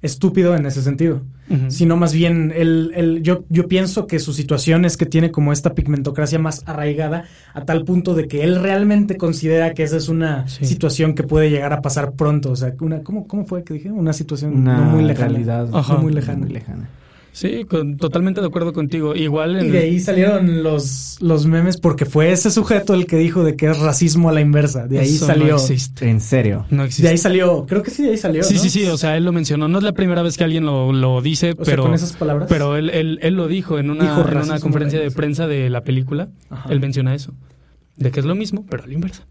estúpido en ese sentido, sino más bien el, el- yo, yo pienso que su situación es que tiene como esta pigmentocracia más arraigada a tal punto de que él realmente considera que esa es una Sí. situación que puede llegar a pasar pronto, o sea, una, ¿cómo, cómo fue que dije? Una situación Una no muy lejana. realidad. No muy lejana. muy lejana. Sí, con- totalmente de acuerdo contigo. Igual en Y de ahí salieron los, los memes porque fue ese sujeto el que dijo de que es racismo a la inversa. De ahí Eso salió. No existe. En serio. No existe. de ahí salió, creo que sí, de ahí salió. Sí, ¿no? sí, sí, o sea, él lo mencionó. No es la primera vez que alguien lo, lo dice, O sea, pero, con esas palabras. pero él, él, él lo dijo en una, Dijo en una conferencia de prensa de la película. Ajá. Él menciona eso, de que es lo mismo, pero a la inversa.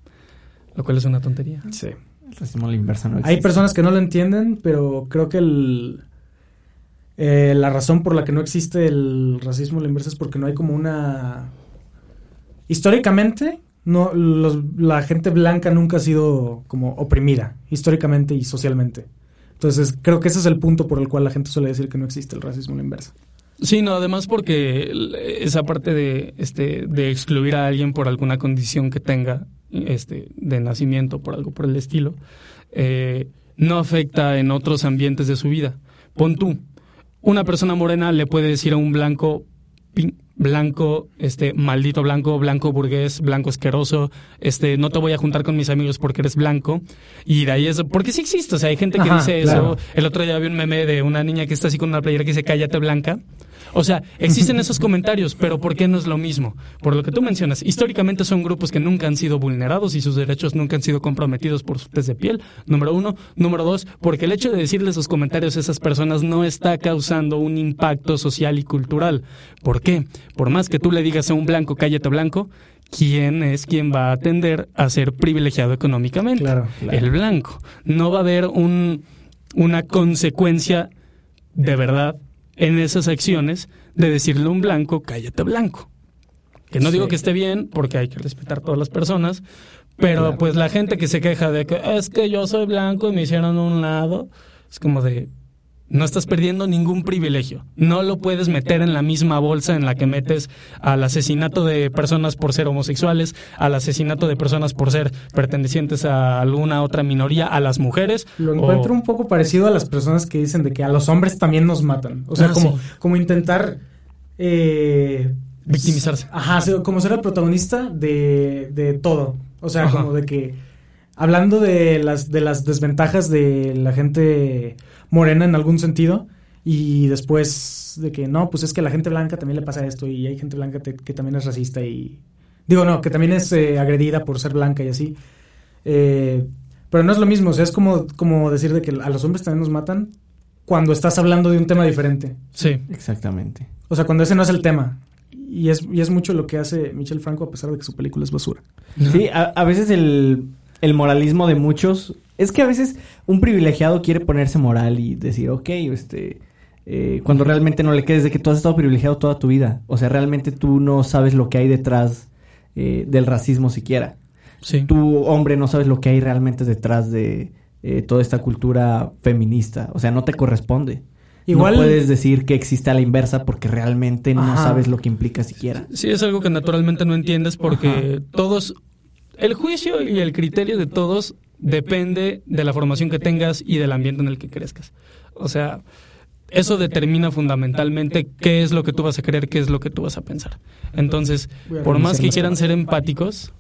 Lo cual es una tontería. Sí. El racismo a la inversa no Hay existe. personas que no lo entienden, pero creo que el, eh, la razón por la que no existe el racismo a la inversa es porque no hay como una... Históricamente, no, la gente blanca nunca ha sido como oprimida, históricamente y socialmente. Entonces, creo que ese es el punto por el cual la gente suele decir que no existe el racismo a la inversa. Sí, no, además porque esa parte de, este, de excluir a alguien por alguna condición que tenga, este, de nacimiento, por algo por el estilo, eh, no afecta en otros ambientes de su vida. Pon tú, una persona morena le puede decir a un blanco, pin- blanco, este, maldito blanco, blanco burgués, blanco asqueroso, este, no te voy a juntar con mis amigos porque eres blanco, y de ahí es, porque sí existe, o sea, hay gente que Ajá, dice claro. eso, el otro día vi un meme de una niña que está así con una playera que dice cállate blanca. O sea, existen esos comentarios, pero ¿por qué no es lo mismo? Por lo que tú mencionas, históricamente son grupos que nunca han sido vulnerados y sus derechos nunca han sido comprometidos por su tez de piel, número uno. Número dos, porque el hecho de decirle esos comentarios a esas personas no está causando un impacto social y cultural. ¿Por qué? Por más que tú le digas a un blanco cállate blanco, ¿quién es quien va a tender a ser privilegiado económicamente? Claro, claro. el blanco. No va a haber un, una consecuencia de verdad en esas acciones de decirle a un blanco, cállate blanco. Que no digo que esté bien, porque hay que respetar a todas las personas, pero Claro. pues la gente que se queja de que es que yo soy blanco y me hicieron a un lado, es como de, no estás perdiendo ningún privilegio. No lo puedes meter en la misma bolsa en la que metes al asesinato de personas por ser homosexuales, al asesinato de personas por ser pertenecientes a alguna otra minoría, a las mujeres. Lo o- encuentro un poco parecido a las personas que dicen de que a los hombres también nos matan. O sea, Ah, como, sí. como intentar... eh, Victimizarse. Ajá, como ser el protagonista de, de todo. O sea, Ajá. como de que... Hablando de las, de las desventajas de la gente morena en algún sentido, y después de que no, pues es que a la gente blanca también le pasa esto, y hay gente blanca te- que también es racista y... Digo, no, que también es eh, agredida por ser blanca y así. Eh, pero no es lo mismo, o sea, es como, como decir de que a los hombres también nos matan cuando estás hablando de un tema diferente. Sí. Exactamente. O sea, cuando ese no es el tema. Y es, y es mucho lo que hace Michel Franco a pesar de que su película es basura. Sí, a, a veces el, el moralismo de muchos es que a veces un privilegiado quiere ponerse moral y decir, ok, este, eh, cuando realmente no le quedes de que tú has estado privilegiado toda tu vida. O sea, realmente tú no sabes lo que hay detrás eh, del racismo siquiera. Sí. Tú, hombre, no sabes lo que hay realmente detrás de eh, toda esta cultura feminista. O sea, no te corresponde. Igual- No puedes decir que existe a la inversa porque realmente no Ajá. sabes lo que implica siquiera. Sí, es algo que naturalmente no entiendes porque todos, el juicio y el criterio de todos depende de la formación que tengas y del ambiente en el que crezcas. O sea, eso determina fundamentalmente qué es lo que tú vas a creer, qué es lo que tú vas a pensar. Entonces, por más que quieran ser empáticos,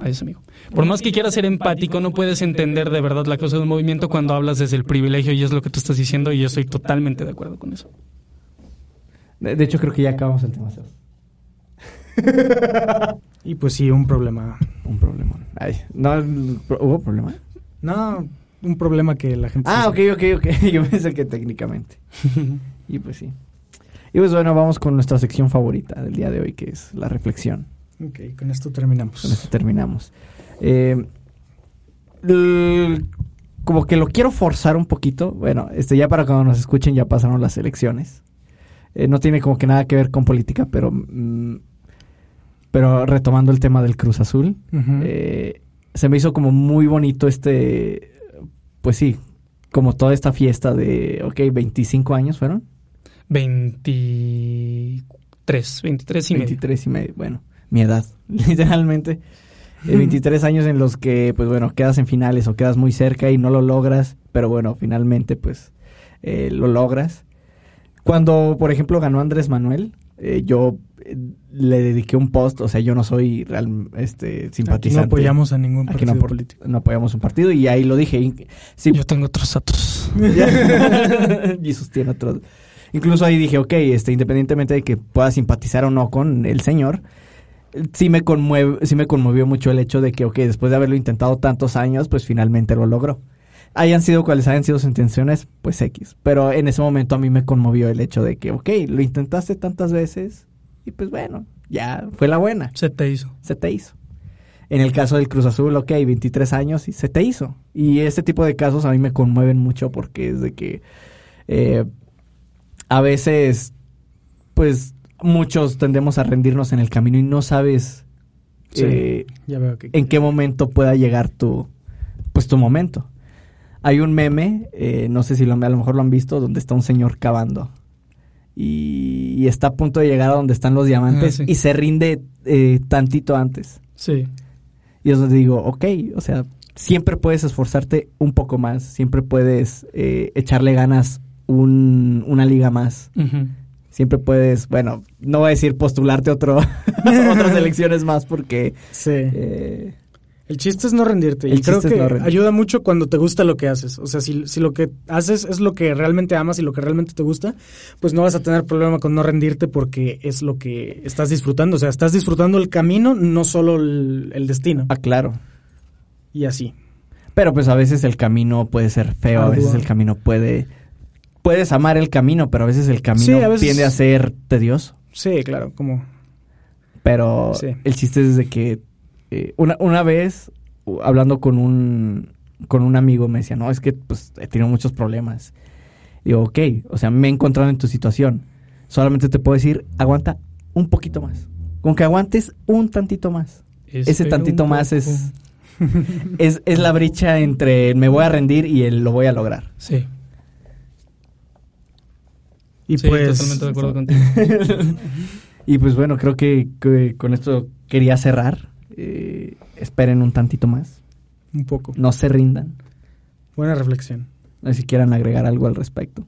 adiós amigo, por más que quieras ser empático, no puedes entender de verdad la causa de un movimiento cuando hablas desde el privilegio y es lo que tú estás diciendo y yo estoy totalmente de acuerdo con eso. De, de hecho, creo que ya acabamos el tema. Y pues sí, un problema. Un problema. Ay, no, ¿hubo problema? No, un problema que la gente... Ah, ok, ok, ok. Yo pensé que técnicamente. Y pues sí. Y pues bueno, vamos con nuestra sección favorita del día de hoy, que es la reflexión. Ok, con esto terminamos. Con esto terminamos. Eh, como que lo quiero forzar un poquito. Bueno, este ya para cuando nos escuchen ya pasaron las elecciones. Eh, no tiene como que nada que ver con política, pero mm, pero retomando el tema del Cruz Azul, eh, se me hizo como muy bonito este, pues sí, como toda esta fiesta de, ok, 25 años fueron. 23, 23 y medio. 23 y medio, bueno, mi edad, literalmente. Eh, 23 años en los que, pues bueno, quedas en finales o quedas muy cerca y no lo logras, pero bueno, finalmente, pues, eh, lo logras. Cuando, por ejemplo, ganó Andrés Manuel, eh, yo le dediqué un post, o sea, yo no soy real, este, Aquí simpatizante. no apoyamos a ningún Aquí partido no, político. no apoyamos un partido y ahí lo dije. sí, Yo tengo otros datos. Jesús tiene otros. Incluso ahí dije, ok, este, independientemente de que pueda simpatizar o no con el señor, sí me conmueve, sí me conmovió mucho el hecho de que, ok, después de haberlo intentado tantos años, pues finalmente lo logró. Hayan sido cuales hayan sido sus intenciones, pues X. Pero en ese momento a mí me conmovió el hecho de que, ok, lo intentaste tantas veces y pues bueno, ya fue la buena Se te hizo. se te hizo. En el caso del Cruz Azul, ok, 23 años y se te hizo. Y este tipo de casos a mí me conmueven mucho porque es de que eh, a veces, pues, muchos tendemos a rendirnos en el camino y no sabes Sí. eh, Ya veo que... en qué momento pueda llegar tu, pues, tu momento. Hay un meme, eh, no sé si lo, a lo mejor lo han visto, donde está un señor cavando. Y, y está a punto de llegar a donde están los diamantes Ah, sí. y se rinde eh, tantito antes. Sí. Y es donde digo, ok, o sea, siempre puedes esforzarte un poco más, siempre puedes eh, echarle ganas un- una liga más, siempre puedes, bueno, no voy a decir postularte otro, otras elecciones más porque... Sí. eh, El chiste es no rendirte. El y creo que no ayuda mucho cuando te gusta lo que haces. O sea, si, si lo que haces es lo que realmente amas y lo que realmente te gusta, pues no vas a tener problema con no rendirte porque es lo que estás disfrutando. O sea, estás disfrutando el camino, no solo el, el destino. ah, claro. Y así. Pero pues a veces el camino puede ser feo, a veces el camino puede... Puedes amar el camino, pero a veces el camino Sí, a veces- tiende a ser tedioso. Sí, claro, como... Pero Sí. el chiste es de que eh, una, una vez, hablando con un, con un amigo, me decía, no, es que pues he tenido muchos problemas. Digo, ok, o sea, me he encontrado en tu situación. Solamente te puedo decir, aguanta un poquito más. Con que aguantes un tantito más. Ese tantito más es, es, es la brecha entre el me voy a rendir y el lo voy a lograr. Sí. Y sí, pues... totalmente de acuerdo contigo. Y pues bueno, creo que, que con esto quería cerrar. Eh, esperen un tantito más. Un poco. No se rindan. Buena reflexión. No sé si quieran agregar algo al respecto.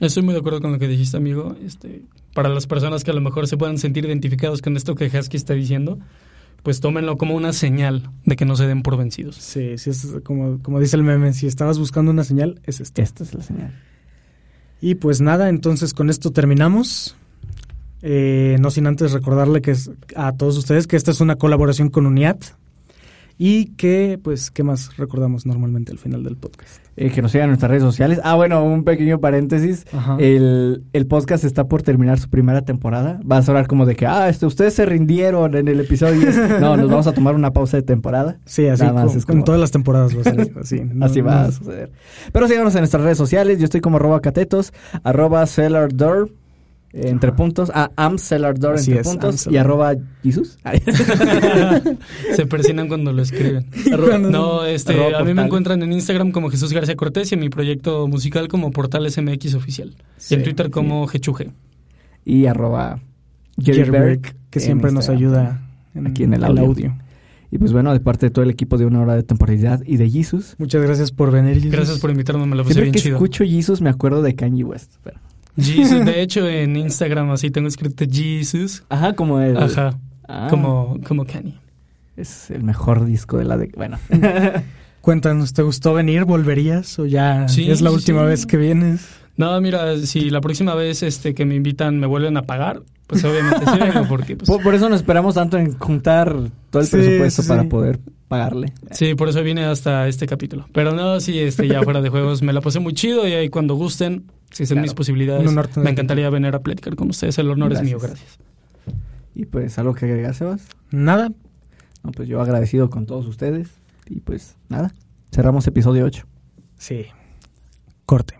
Estoy muy de acuerdo con lo que dijiste, amigo. Este, para las personas que a lo mejor se puedan sentir identificados con esto que Husky está diciendo, pues tómenlo como una señal de que no se den por vencidos. Sí, sí, es como, como dice el meme, si estabas buscando una señal, es esta. Esta es la señal. Y pues nada, entonces con esto terminamos. Eh, no sin antes recordarle que es, a todos ustedes que esta es una colaboración con UNIAT y que, pues, ¿qué más recordamos normalmente al final del podcast? Eh, que nos sigan en nuestras redes sociales. Ah, bueno, un pequeño paréntesis. El, el podcast está por terminar su primera temporada. Va a sonar como de que, ah, este, ustedes se rindieron en el episodio. 10. No, nos vamos a tomar una pausa de temporada. sí, así nada más con, es con como- todas las temporadas va a ser así. no- Así va no- a suceder. Pero síganos en nuestras redes sociales. Yo estoy como arroba catetos, arroba cellardoor, eh, entre puntos. Am cellardoor, Así entre es, puntos. Y arroba Jesus. se persinan cuando lo escriben. No, este, Arroba a mí me encuentran en Instagram como Jesús García Cortés y en mi proyecto musical como Portales MX Oficial. Sí, y en Twitter como Gechuge. y arroba Jerry Jerry Berg que en siempre nos ayuda Aquí en el audio. Y pues bueno, de parte de todo el equipo de Una Hora de Temporalidad y de Jesus. Muchas gracias por venir. Jesus. Gracias por invitarme, me la puse Siempre bien que chido. escucho Jesus me acuerdo de Kanye West. pero- Jesus, de hecho, en Instagram así tengo escrito Jesus. Ajá, como el... Ajá, Ah, como, como Kanye. Es el mejor disco de la de... Bueno. Cuéntanos, ¿te gustó venir? ¿Volverías o ya Sí, es la última sí. vez que vienes? No, mira, si la próxima vez este que me invitan me vuelven a pagar, pues obviamente sí vengo, porque pues, por, por eso nos esperamos tanto en juntar todo el Sí, presupuesto sí, para sí. poder pagarle. sí, por eso vine hasta este capítulo. Pero no, sí, este ya fuera de juegos me la pasé muy chido y ahí cuando gusten, si son Claro. mis posibilidades, Un honor tenerte. me encantaría venir a platicar con ustedes. El honor es mío, Gracias. gracias. Y pues, ¿algo que agregar, Sebas? Nada. No, pues yo agradecido con todos ustedes. Y pues, nada. Cerramos episodio 8. Sí. Corte.